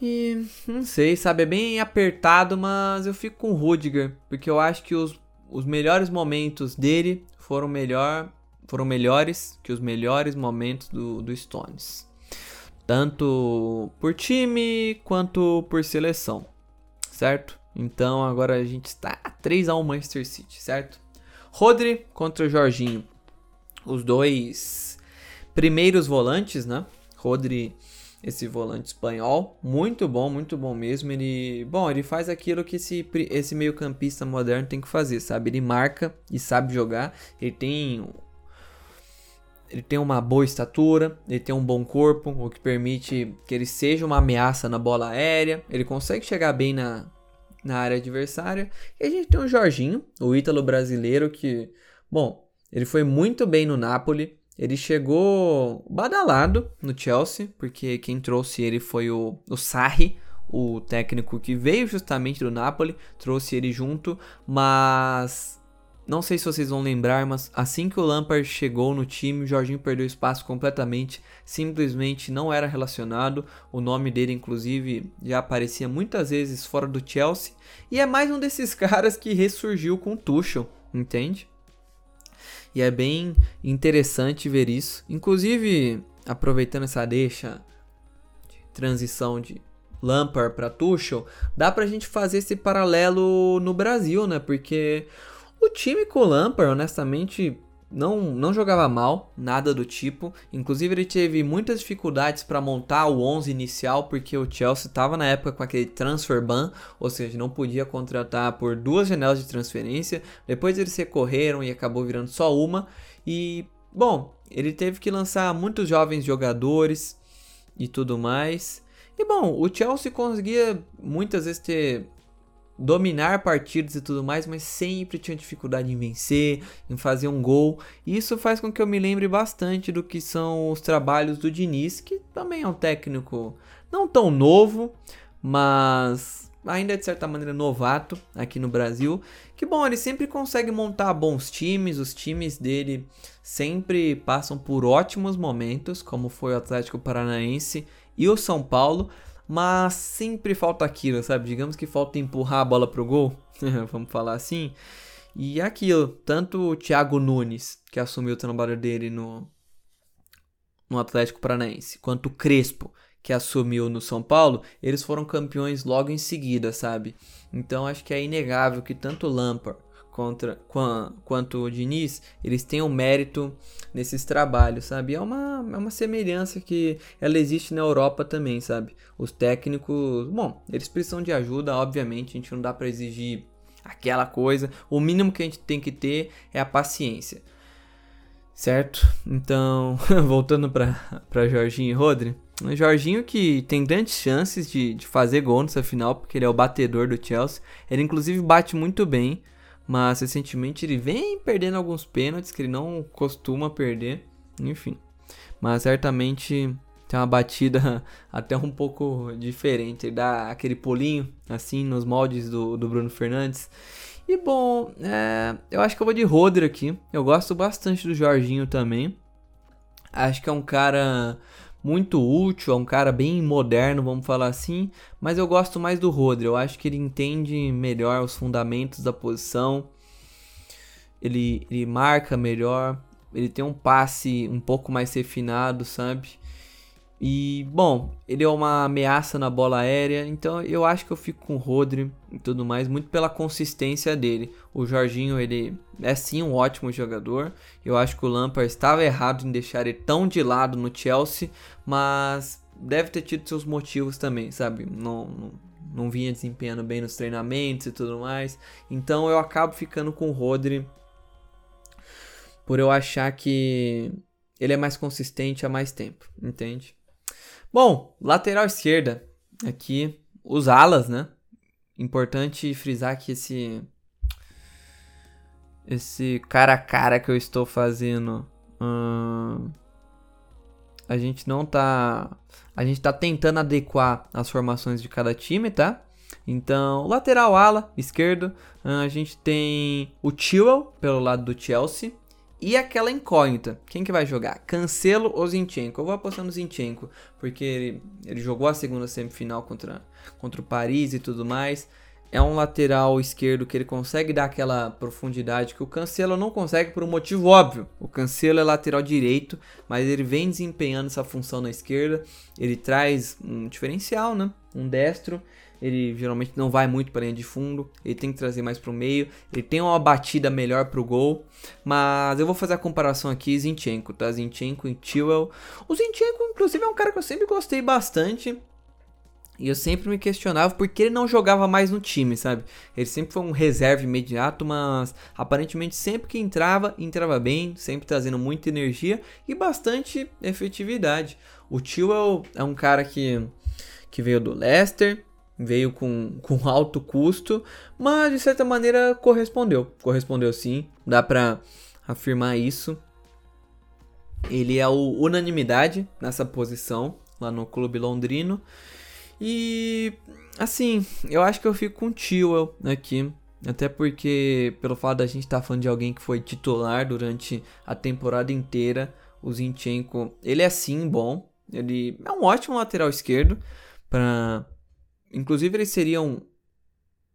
E não sei, sabe? É bem apertado, mas eu fico com o Rudiger, porque eu acho que os, os melhores momentos dele foram, melhor, foram melhores que os melhores momentos do, do Stones. Tanto por time quanto por seleção, certo? Então agora a gente está 3 a 1 Manchester City, certo? Rodri contra Jorginho. Os dois primeiros volantes, né? Rodri esse volante espanhol. Muito bom, muito bom mesmo. Ele, bom, ele faz aquilo que esse, esse meio-campista moderno tem que fazer, sabe? Ele marca e sabe jogar. Ele tem ele tem uma boa estatura, ele tem um bom corpo, o que permite que ele seja uma ameaça na bola aérea. Ele consegue chegar bem na, na área adversária. E a gente tem o Jorginho, o ítalo brasileiro que, bom, ele foi muito bem no Napoli. Ele chegou badalado no Chelsea, porque quem trouxe ele foi o, o Sarri, o técnico que veio justamente do Napoli, trouxe ele junto, mas não sei se vocês vão lembrar, mas assim que o Lampard chegou no time, o Jorginho perdeu espaço completamente, simplesmente não era relacionado. O nome dele, inclusive, já aparecia muitas vezes fora do Chelsea, e é mais um desses caras que ressurgiu com o Tuchel, entende? E é bem interessante ver isso. Inclusive, aproveitando essa deixa de transição de Lampard para Tuchel, dá pra gente fazer esse paralelo no Brasil, né? Porque o time com o Lampard, honestamente, não, não jogava mal, nada do tipo. Inclusive, ele teve muitas dificuldades para montar o 11 inicial, porque o Chelsea estava na época com aquele transfer ban, ou seja, não podia contratar por duas janelas de transferência. Depois eles recorreram e acabou virando só uma. E, bom, ele teve que lançar muitos jovens jogadores e tudo mais. E, bom, o Chelsea conseguia muitas vezes ter dominar partidas e tudo mais, mas sempre tinha dificuldade em vencer, em fazer um gol. E isso faz com que eu me lembre bastante do que são os trabalhos do Diniz, que também é um técnico não tão novo, mas ainda de certa maneira novato aqui no Brasil. Que bom, ele sempre consegue montar bons times, os times dele sempre passam por ótimos momentos, como foi o Atlético Paranaense e o São Paulo, mas sempre falta aquilo, sabe? Digamos que falta empurrar a bola pro gol, vamos falar assim. E aquilo, tanto o Thiago Nunes, que assumiu o trabalho dele no, no Atlético Paranaense, quanto o Crespo, que assumiu no São Paulo, eles foram campeões logo em seguida, sabe? Então acho que é inegável que tanto o Lampard contra, quanto o Diniz, eles têm um mérito nesses trabalhos, sabe? É uma, é uma semelhança que ela existe na Europa também, sabe? Os técnicos, bom, eles precisam de ajuda, obviamente, a gente não dá para exigir aquela coisa. O mínimo que a gente tem que ter é a paciência. Certo? Então, voltando para Jorginho e Rodri. O Jorginho que tem grandes chances de, de fazer gol nessa final, porque ele é o batedor do Chelsea. Ele inclusive bate muito bem mas recentemente ele vem perdendo alguns pênaltis que ele não costuma perder, enfim. Mas certamente tem uma batida até um pouco diferente, ele dá aquele pulinho assim nos moldes do, do Bruno Fernandes. E bom, é, eu acho que eu vou de Rodri aqui. Eu gosto bastante do Jorginho também. Acho que é um cara muito útil, é um cara bem moderno, vamos falar assim, mas eu gosto mais do Rodri. Eu acho que ele entende melhor os fundamentos da posição. Ele, ele marca melhor, ele tem um passe um pouco mais refinado, sabe? E, bom, ele é uma ameaça na bola aérea, então eu acho que eu fico com o Rodri e tudo mais, muito pela consistência dele. O Jorginho, ele é sim um ótimo jogador. Eu acho que o Lampard estava errado em deixar ele tão de lado no Chelsea, mas deve ter tido seus motivos também, sabe? Não, não, não vinha desempenhando bem nos treinamentos e tudo mais. Então eu acabo ficando com o Rodri por eu achar que ele é mais consistente há mais tempo, entende? Bom, lateral esquerda. Aqui, os alas, né? Importante frisar que esse. Esse cara a cara que eu estou fazendo. Hum, a gente não tá. A gente tá tentando adequar as formações de cada time, tá? Então, lateral ala, esquerdo, a gente tem o Chilwell pelo lado do Chelsea E aquela incógnita, quem que vai jogar? Cancelo ou Zinchenko? Eu vou apostar no Zinchenko, porque ele, ele jogou a segunda semifinal contra, contra o Paris e tudo mais. É um lateral esquerdo que ele consegue dar aquela profundidade que o Cancelo não consegue por um motivo óbvio. O Cancelo é lateral direito, mas ele vem desempenhando essa função na esquerda. Ele traz um diferencial, né? Um destro ele geralmente não vai muito para linha de fundo, ele tem que trazer mais para o meio, ele tem uma batida melhor para o gol, mas eu vou fazer a comparação aqui Zinchenko, tá? Zinchenko e Tewell. O Zinchenko, inclusive, é um cara que eu sempre gostei bastante, e eu sempre me questionava por que ele não jogava mais no time, sabe? Ele sempre foi um reserva imediato, mas aparentemente sempre que entrava, entrava bem, sempre trazendo muita energia e bastante efetividade. O Tio é um cara que, que veio do Leicester, veio com, com alto custo, mas de certa maneira correspondeu. Correspondeu sim, dá pra afirmar isso. Ele é o unanimidade nessa posição lá no clube londrino. E assim, eu acho que eu fico com o Tio aqui. Até porque, pelo fato da gente estar tá falando de alguém que foi titular durante a temporada inteira, o Zinchenko, ele é sim bom. Ele é um ótimo lateral esquerdo para Inclusive, eles seriam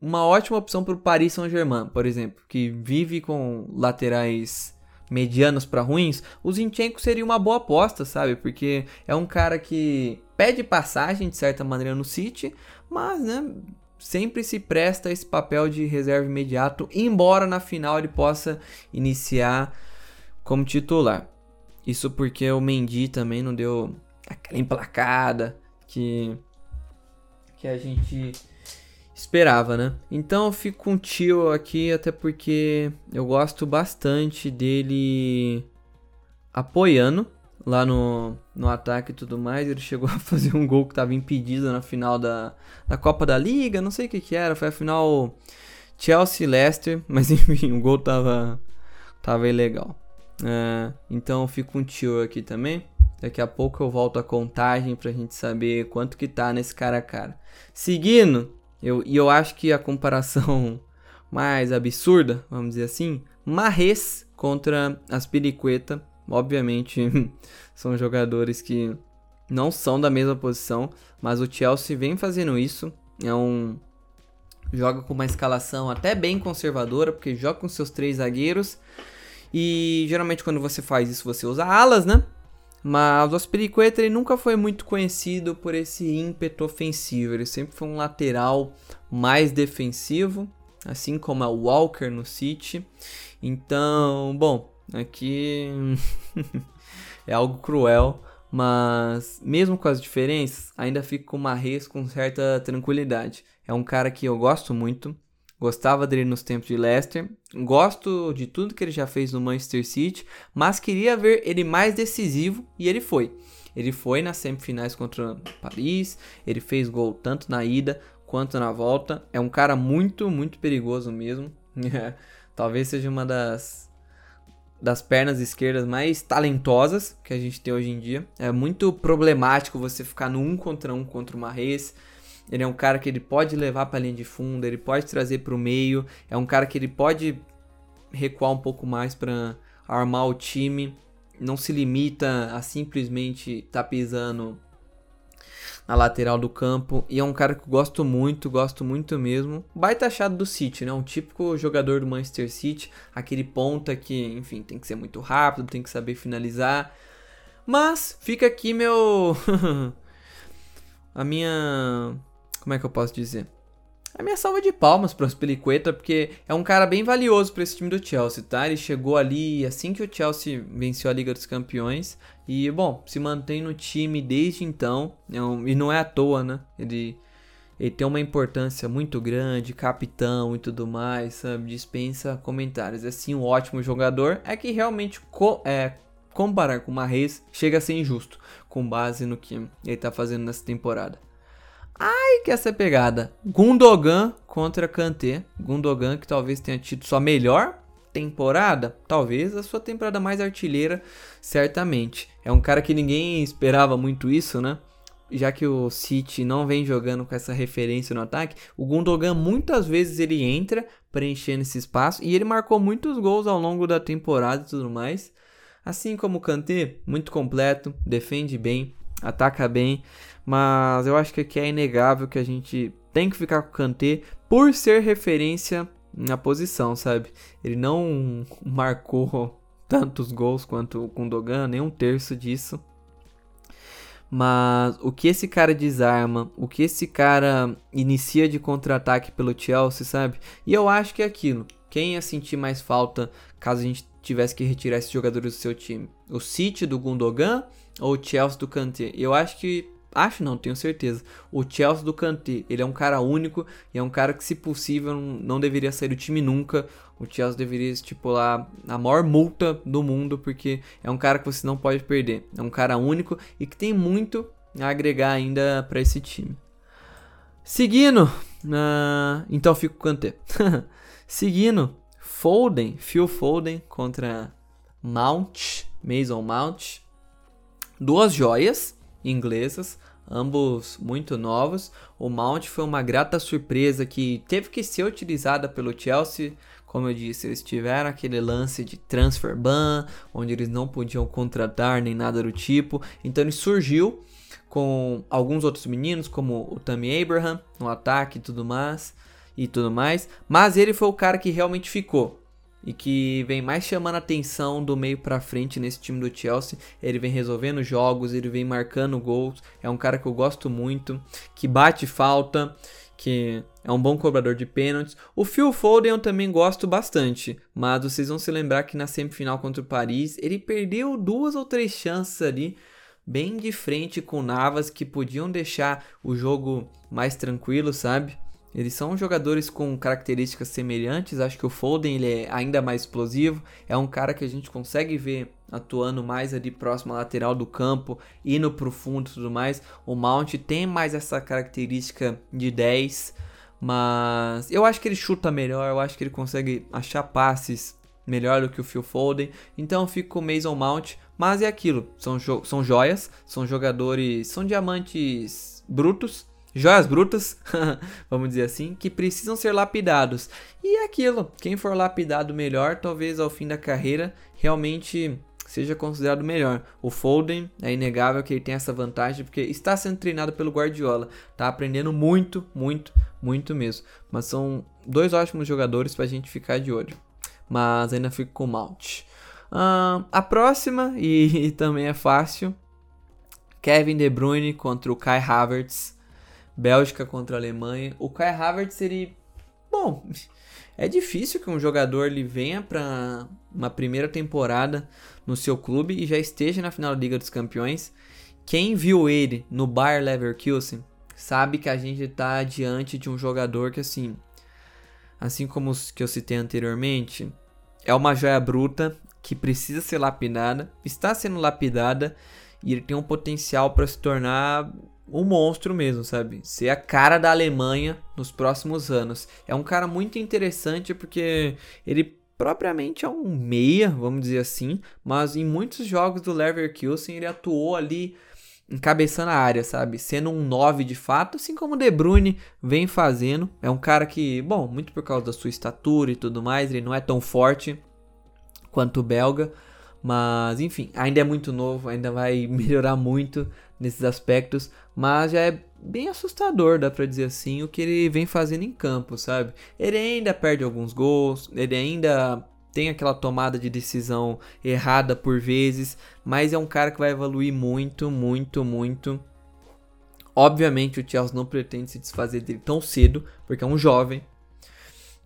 uma ótima opção para o Paris Saint-Germain, por exemplo, que vive com laterais medianos para ruins. O Zinchenko seria uma boa aposta, sabe? Porque é um cara que pede passagem de certa maneira no City, mas, né, sempre se presta esse papel de reserva imediato, embora na final ele possa iniciar como titular. Isso porque o Mendy também não deu aquela emplacada que que a gente esperava, né? Então eu fico com o Tio aqui, até porque eu gosto bastante dele apoiando lá no, no ataque e tudo mais. Ele chegou a fazer um gol que estava impedido na final da, da Copa da Liga, não sei o que que era, foi a final Chelsea-Leicester, mas enfim, o gol tava, tava ilegal. É, então eu fico com o Tio aqui também. Daqui a pouco eu volto a contagem pra gente saber quanto que tá nesse cara a cara. Seguindo, eu, e eu acho que a comparação mais absurda, vamos dizer assim, Marres contra Aspiricueta. Obviamente, são jogadores que não são da mesma posição, mas o Chelsea vem fazendo isso. É um joga com uma escalação até bem conservadora, porque joga com seus três zagueiros. E geralmente quando você faz isso, você usa alas, né? Mas o Aspiricueta ele nunca foi muito conhecido por esse ímpeto ofensivo. Ele sempre foi um lateral mais defensivo, assim como é o Walker no City. Então, bom, aqui é algo cruel, mas mesmo com as diferenças, ainda fico com o Marres com certa tranquilidade. É um cara que eu gosto muito. Gostava dele nos tempos de Leicester. Gosto de tudo que ele já fez no Manchester City, mas queria ver ele mais decisivo e ele foi. Ele foi nas semifinais contra Paris, ele fez gol tanto na ida quanto na volta. É um cara muito, muito perigoso mesmo. Talvez seja uma das das pernas esquerdas mais talentosas que a gente tem hoje em dia. É muito problemático você ficar no um contra um contra o Marres. Ele é um cara que ele pode levar para linha de fundo, ele pode trazer para o meio. É um cara que ele pode recuar um pouco mais para armar o time. Não se limita a simplesmente estar tá pisando na lateral do campo. E é um cara que eu gosto muito, gosto muito mesmo. Baita achado do City, né? Um típico jogador do Manchester City. Aquele ponta que, enfim, tem que ser muito rápido, tem que saber finalizar. Mas fica aqui meu. a minha como é que eu posso dizer? A minha salva de palmas para o Aspilicueta, porque é um cara bem valioso para esse time do Chelsea, tá? Ele chegou ali assim que o Chelsea venceu a Liga dos Campeões e, bom, se mantém no time desde então. É e não é à toa, né? Ele, ele tem uma importância muito grande, capitão e tudo mais, sabe? Dispensa comentários. É sim um ótimo jogador. É que realmente co é, comparar com o Marrez chega a ser injusto, com base no que ele tá fazendo nessa temporada. Ai, que essa pegada. Gundogan contra Kanté. Gundogan que talvez tenha tido sua melhor temporada, talvez a sua temporada mais artilheira, certamente. É um cara que ninguém esperava muito isso, né? já que o City não vem jogando com essa referência no ataque, o Gundogan muitas vezes ele entra preenchendo esse espaço e ele marcou muitos gols ao longo da temporada e tudo mais. Assim como o Kanté, muito completo, defende bem, ataca bem, mas eu acho que aqui é inegável que a gente tem que ficar com o Kanté por ser referência na posição, sabe? Ele não marcou tantos gols quanto o Gundogan, nem um terço disso. Mas o que esse cara desarma, o que esse cara inicia de contra-ataque pelo Chelsea, sabe? E eu acho que é aquilo. Quem ia sentir mais falta caso a gente tivesse que retirar esses jogadores do seu time? O City do Gundogan ou o Chelsea do Kanté? Eu acho que Acho não, tenho certeza. O Chelsea do Kanté, ele é um cara único e é um cara que, se possível, não deveria sair do time nunca. O Chelsea deveria estipular a maior multa do mundo, porque é um cara que você não pode perder. É um cara único e que tem muito a agregar ainda para esse time. Seguindo, uh, então fico com o Kanté. Seguindo, Foden, Phil Foden contra Mount, Mason Mount. Duas joias inglesas, ambos muito novos. O Mount foi uma grata surpresa que teve que ser utilizada pelo Chelsea. Como eu disse, eles tiveram aquele lance de transfer ban, onde eles não podiam contratar nem nada do tipo. Então ele surgiu com alguns outros meninos, como o Tammy Abraham, no ataque e tudo mais, e tudo mais. Mas ele foi o cara que realmente ficou e que vem mais chamando a atenção do meio para frente nesse time do Chelsea. Ele vem resolvendo jogos, ele vem marcando gols. É um cara que eu gosto muito, que bate falta, que é um bom cobrador de pênaltis. O Phil Foden eu também gosto bastante, mas vocês vão se lembrar que na semifinal contra o Paris ele perdeu duas ou três chances ali bem de frente com Navas que podiam deixar o jogo mais tranquilo, sabe? Eles são jogadores com características semelhantes. Acho que o Foden ele é ainda mais explosivo. É um cara que a gente consegue ver atuando mais ali próximo à lateral do campo, indo pro fundo e tudo mais. O Mount tem mais essa característica de 10, mas eu acho que ele chuta melhor, eu acho que ele consegue achar passes melhor do que o Phil Foden. Então fico com o Mason Mount, mas é aquilo, são, jo são joias, são jogadores, são diamantes brutos joias brutas, vamos dizer assim, que precisam ser lapidados. E é aquilo, quem for lapidado melhor, talvez ao fim da carreira realmente seja considerado melhor. O Foden é inegável que ele tem essa vantagem porque está sendo treinado pelo Guardiola, está aprendendo muito, muito, muito mesmo. Mas são dois ótimos jogadores para a gente ficar de olho. Mas ainda fico com o Mount. Uh, a próxima, e, e também é fácil, Kevin De Bruyne contra o Kai Havertz. Bélgica contra a Alemanha. O Kai Havertz seria. Bom, é difícil que um jogador ele venha para uma primeira temporada no seu clube e já esteja na final da Liga dos Campeões. Quem viu ele no Bayer Leverkusen sabe que a gente está diante de um jogador que assim, assim como os que eu citei anteriormente, é uma joia bruta que precisa ser lapidada, está sendo lapidada e ele tem um potencial para se tornar um monstro mesmo, sabe? Ser a cara da Alemanha nos próximos anos. É um cara muito interessante porque ele propriamente é um meia, vamos dizer assim, mas em muitos jogos do Leverkusen ele atuou ali encabeçando a área, sabe? Sendo um 9 de fato, assim como o De Bruyne vem fazendo. É um cara que, bom, muito por causa da sua estatura e tudo mais, ele não é tão forte quanto o belga, mas enfim, ainda é muito novo, ainda vai melhorar muito nesses aspectos, mas já é bem assustador, dá pra dizer assim, o que ele vem fazendo em campo, sabe? Ele ainda perde alguns gols, ele ainda tem aquela tomada de decisão errada por vezes, mas é um cara que vai evoluir muito, muito, muito. Obviamente o Chelsea não pretende se desfazer dele tão cedo, porque é um jovem,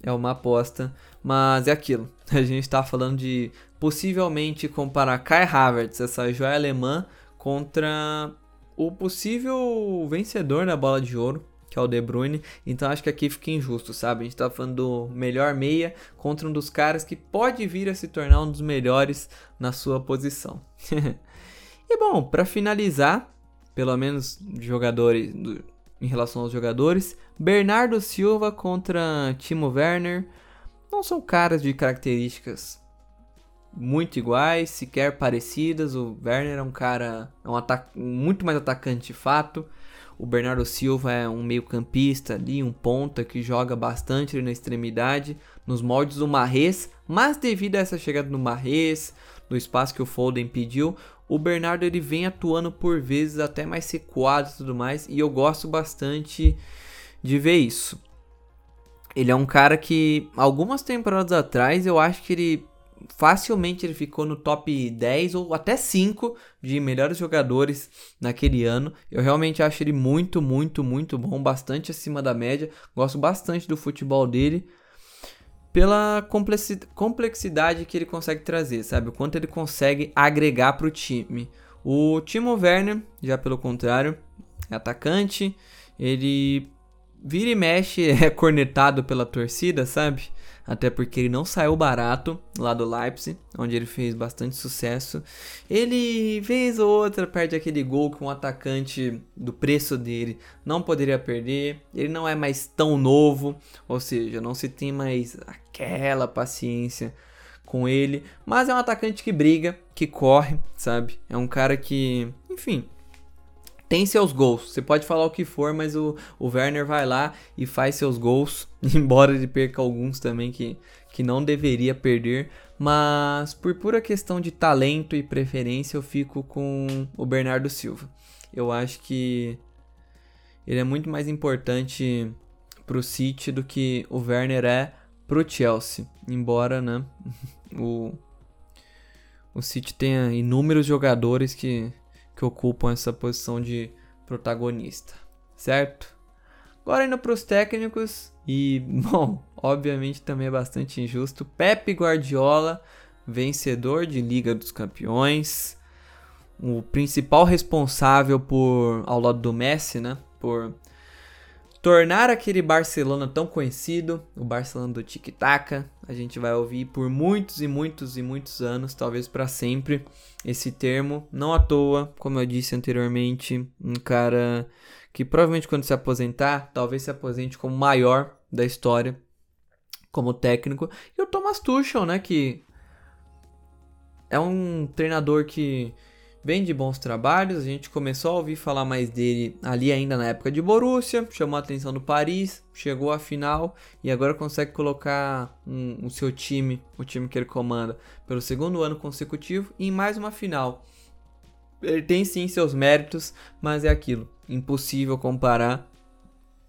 é uma aposta, mas é aquilo. A gente está falando de possivelmente comparar Kai Havertz, essa joia alemã, contra o possível vencedor da bola de ouro, que é o De Bruyne. Então acho que aqui fica injusto, sabe? A gente tá falando do melhor meia contra um dos caras que pode vir a se tornar um dos melhores na sua posição. e bom, para finalizar, pelo menos jogadores do, em relação aos jogadores, Bernardo Silva contra Timo Werner não são caras de características muito iguais, sequer parecidas. O Werner é um cara, é um muito mais atacante de fato. O Bernardo Silva é um meio-campista ali, um ponta que joga bastante ali na extremidade, nos moldes do Marrez, mas devido a essa chegada do Marrez, no espaço que o Foden pediu, o Bernardo ele vem atuando por vezes até mais recuado e tudo mais, e eu gosto bastante de ver isso. Ele é um cara que algumas temporadas atrás eu acho que ele facilmente ele ficou no top 10 ou até 5 de melhores jogadores naquele ano. Eu realmente acho ele muito, muito, muito bom, bastante acima da média. Gosto bastante do futebol dele pela complexidade que ele consegue trazer, sabe? O quanto ele consegue agregar para o time. O Timo Werner, já pelo contrário, é atacante, ele vira e mexe é cornetado pela torcida, sabe? Até porque ele não saiu barato lá do Leipzig, onde ele fez bastante sucesso. Ele, vez ou outra, perde aquele gol que um atacante do preço dele não poderia perder. Ele não é mais tão novo, ou seja, não se tem mais aquela paciência com ele, mas é um atacante que briga, que corre, sabe? É um cara que, enfim, tem seus gols. Você pode falar o que for, mas o, o Werner vai lá e faz seus gols. Embora ele perca alguns também que, que não deveria perder. Mas por pura questão de talento e preferência, eu fico com o Bernardo Silva. Eu acho que ele é muito mais importante pro City do que o Werner é pro Chelsea. Embora, né, o, o City tenha inúmeros jogadores que que ocupam essa posição de protagonista, certo? Agora indo para os técnicos e, bom, obviamente também é bastante injusto. Pepe Guardiola, vencedor de Liga dos Campeões, o principal responsável por, ao lado do Messi, né, por tornar aquele Barcelona tão conhecido, o Barcelona do Tic Tac. A gente vai ouvir por muitos e muitos e muitos anos, talvez para sempre, esse termo. Não à toa, como eu disse anteriormente, um cara que provavelmente quando se aposentar, talvez se aposente como o maior da história como técnico. E o Thomas Tuchel, né, que é um treinador que vem de bons trabalhos. A gente começou a ouvir falar mais dele ali ainda na época de Borussia, chamou a atenção do Paris, chegou à final e agora consegue colocar um, o seu time, o time que ele comanda, pelo segundo ano consecutivo em mais uma final. Ele tem sim seus méritos, mas é aquilo, impossível comparar.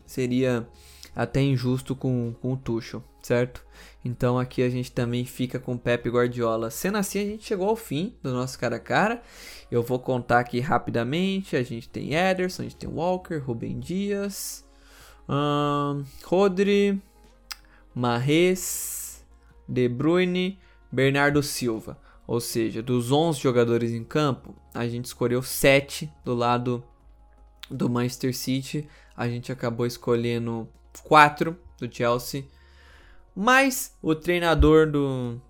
Seria até injusto com, com o Tuchel, certo? Então aqui a gente também fica com Pepe Guardiola. Sendo assim, a gente chegou ao fim do nosso cara a cara. Eu vou contar aqui rapidamente. A gente tem Ederson, a gente tem Walker, Rubem Dias, um, Rodri, Marres, De Bruyne, Bernardo Silva. Ou seja, dos 11 jogadores em campo, a gente escolheu 7 do lado do Manchester City. A gente acabou escolhendo 4 do Chelsea. Mais o treinador do,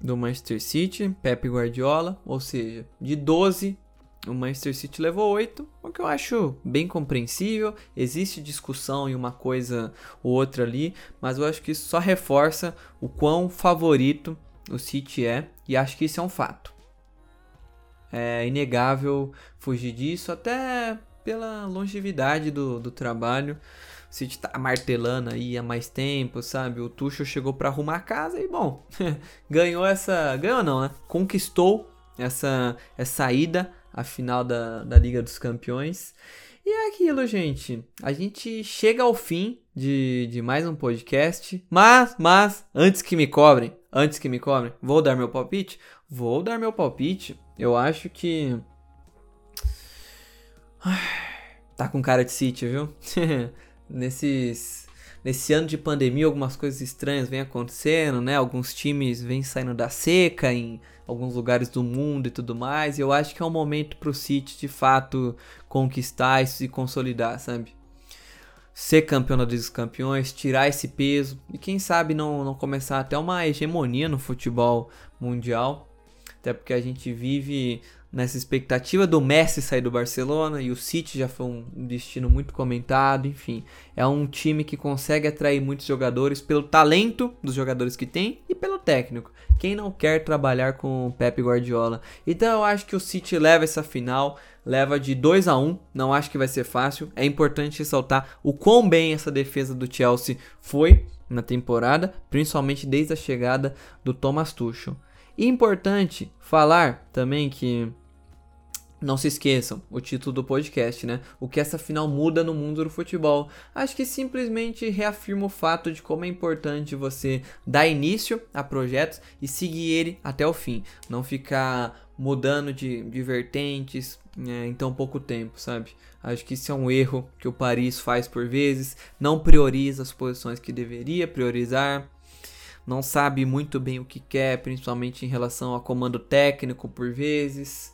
do Manchester City, Pep Guardiola, ou seja, de 12, o Manchester City levou 8, o que eu acho bem compreensível. Existe discussão em uma coisa ou outra ali, mas eu acho que isso só reforça o quão favorito o City é, e acho que isso é um fato. É inegável fugir disso, até pela longevidade do, do trabalho. City tá martelando aí há mais tempo, sabe? O Tuchel chegou para arrumar a casa e, bom, ganhou essa... Ganhou não, né? Conquistou essa, essa ida à final da, da Liga dos Campeões. E é aquilo, gente. A gente chega ao fim de, de mais um podcast. Mas, mas, antes que me cobrem, antes que me cobrem, vou dar meu palpite? Vou dar meu palpite. Eu acho que. Tá com cara de City, viu? nesses nesse ano de pandemia algumas coisas estranhas vêm acontecendo, né? Alguns times vêm saindo da seca em alguns lugares do mundo e tudo mais. E eu acho que é um momento pro City de fato conquistar isso e consolidar, sabe? Ser campeão da dos Campeões, tirar esse peso e quem sabe não, não começar até uma hegemonia no futebol mundial. Até porque a gente vive nessa expectativa do Messi sair do Barcelona e o City já foi um destino muito comentado, enfim, é um time que consegue atrair muitos jogadores pelo talento dos jogadores que tem e pelo técnico. Quem não quer trabalhar com o Pep Guardiola? Então eu acho que o City leva essa final, leva de 2 a 1, não acho que vai ser fácil. É importante ressaltar o quão bem essa defesa do Chelsea foi na temporada, principalmente desde a chegada do Thomas Tuchel. Importante falar também que não se esqueçam, o título do podcast, né? O que essa final muda no mundo do futebol. Acho que simplesmente reafirma o fato de como é importante você dar início a projetos e seguir ele até o fim. Não ficar mudando de, de vertentes é, em tão pouco tempo, sabe? Acho que isso é um erro que o Paris faz por vezes. Não prioriza as posições que deveria priorizar. Não sabe muito bem o que quer, principalmente em relação a comando técnico por vezes.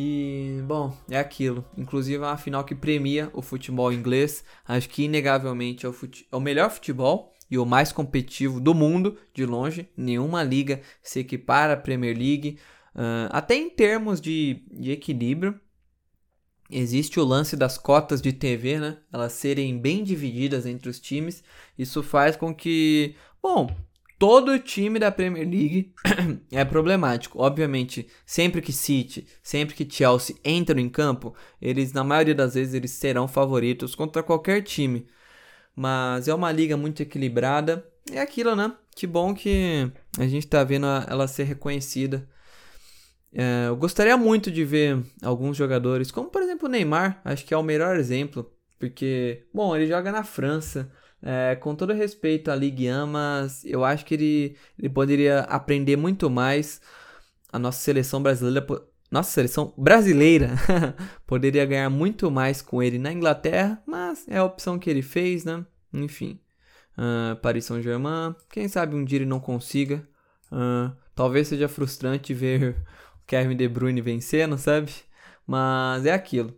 E, bom, é aquilo. Inclusive é uma final que premia o futebol inglês. Acho que, inegavelmente, é o, é o melhor futebol e o mais competitivo do mundo, de longe. Nenhuma liga se equipara à Premier League. Uh, até em termos de, de equilíbrio, existe o lance das cotas de TV, né? Elas serem bem divididas entre os times. Isso faz com que, bom, todo time da Premier League é problemático. Obviamente, sempre que City, sempre que Chelsea entram em campo, eles na maioria das vezes eles serão favoritos contra qualquer time. Mas é uma liga muito equilibrada. É aquilo, né? Que bom que a gente tá vendo ela ser reconhecida. É, eu gostaria muito de ver alguns jogadores, como por exemplo o Neymar, acho que é o melhor exemplo, porque, bom, ele joga na França, é, com todo respeito à Ligue 1, mas eu acho que ele, ele poderia aprender muito mais. A nossa seleção brasileira, nossa seleção brasileira poderia ganhar muito mais com ele na Inglaterra, mas é a opção que ele fez, né? Enfim, uh, Paris Saint-Germain, quem sabe um dia ele não consiga. Uh, talvez seja frustrante ver o Kevin De Bruyne vencendo, sabe? Mas é aquilo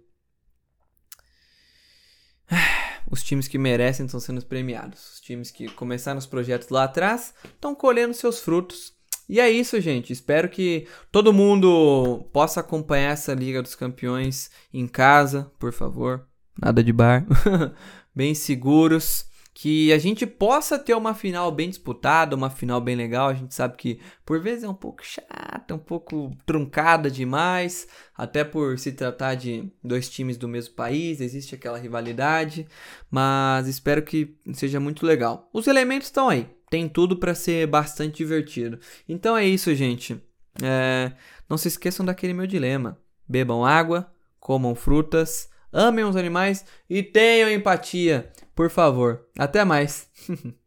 os times que merecem estão sendo premiados. Os times que começaram os projetos lá atrás estão colhendo seus frutos. E é isso, gente. Espero que todo mundo possa acompanhar essa Liga dos Campeões em casa, por favor. Nada de bar. Bem seguros que a gente possa ter uma final bem disputada, uma final bem legal. A gente sabe que por vezes é um pouco chata, um pouco truncada demais, até por se tratar de dois times do mesmo país, existe aquela rivalidade, mas espero que seja muito legal. Os elementos estão aí, tem tudo para ser bastante divertido. Então é isso, gente. É... Não se esqueçam daquele meu dilema: bebam água, comam frutas, amem os animais e tenham empatia. Por favor. Até mais.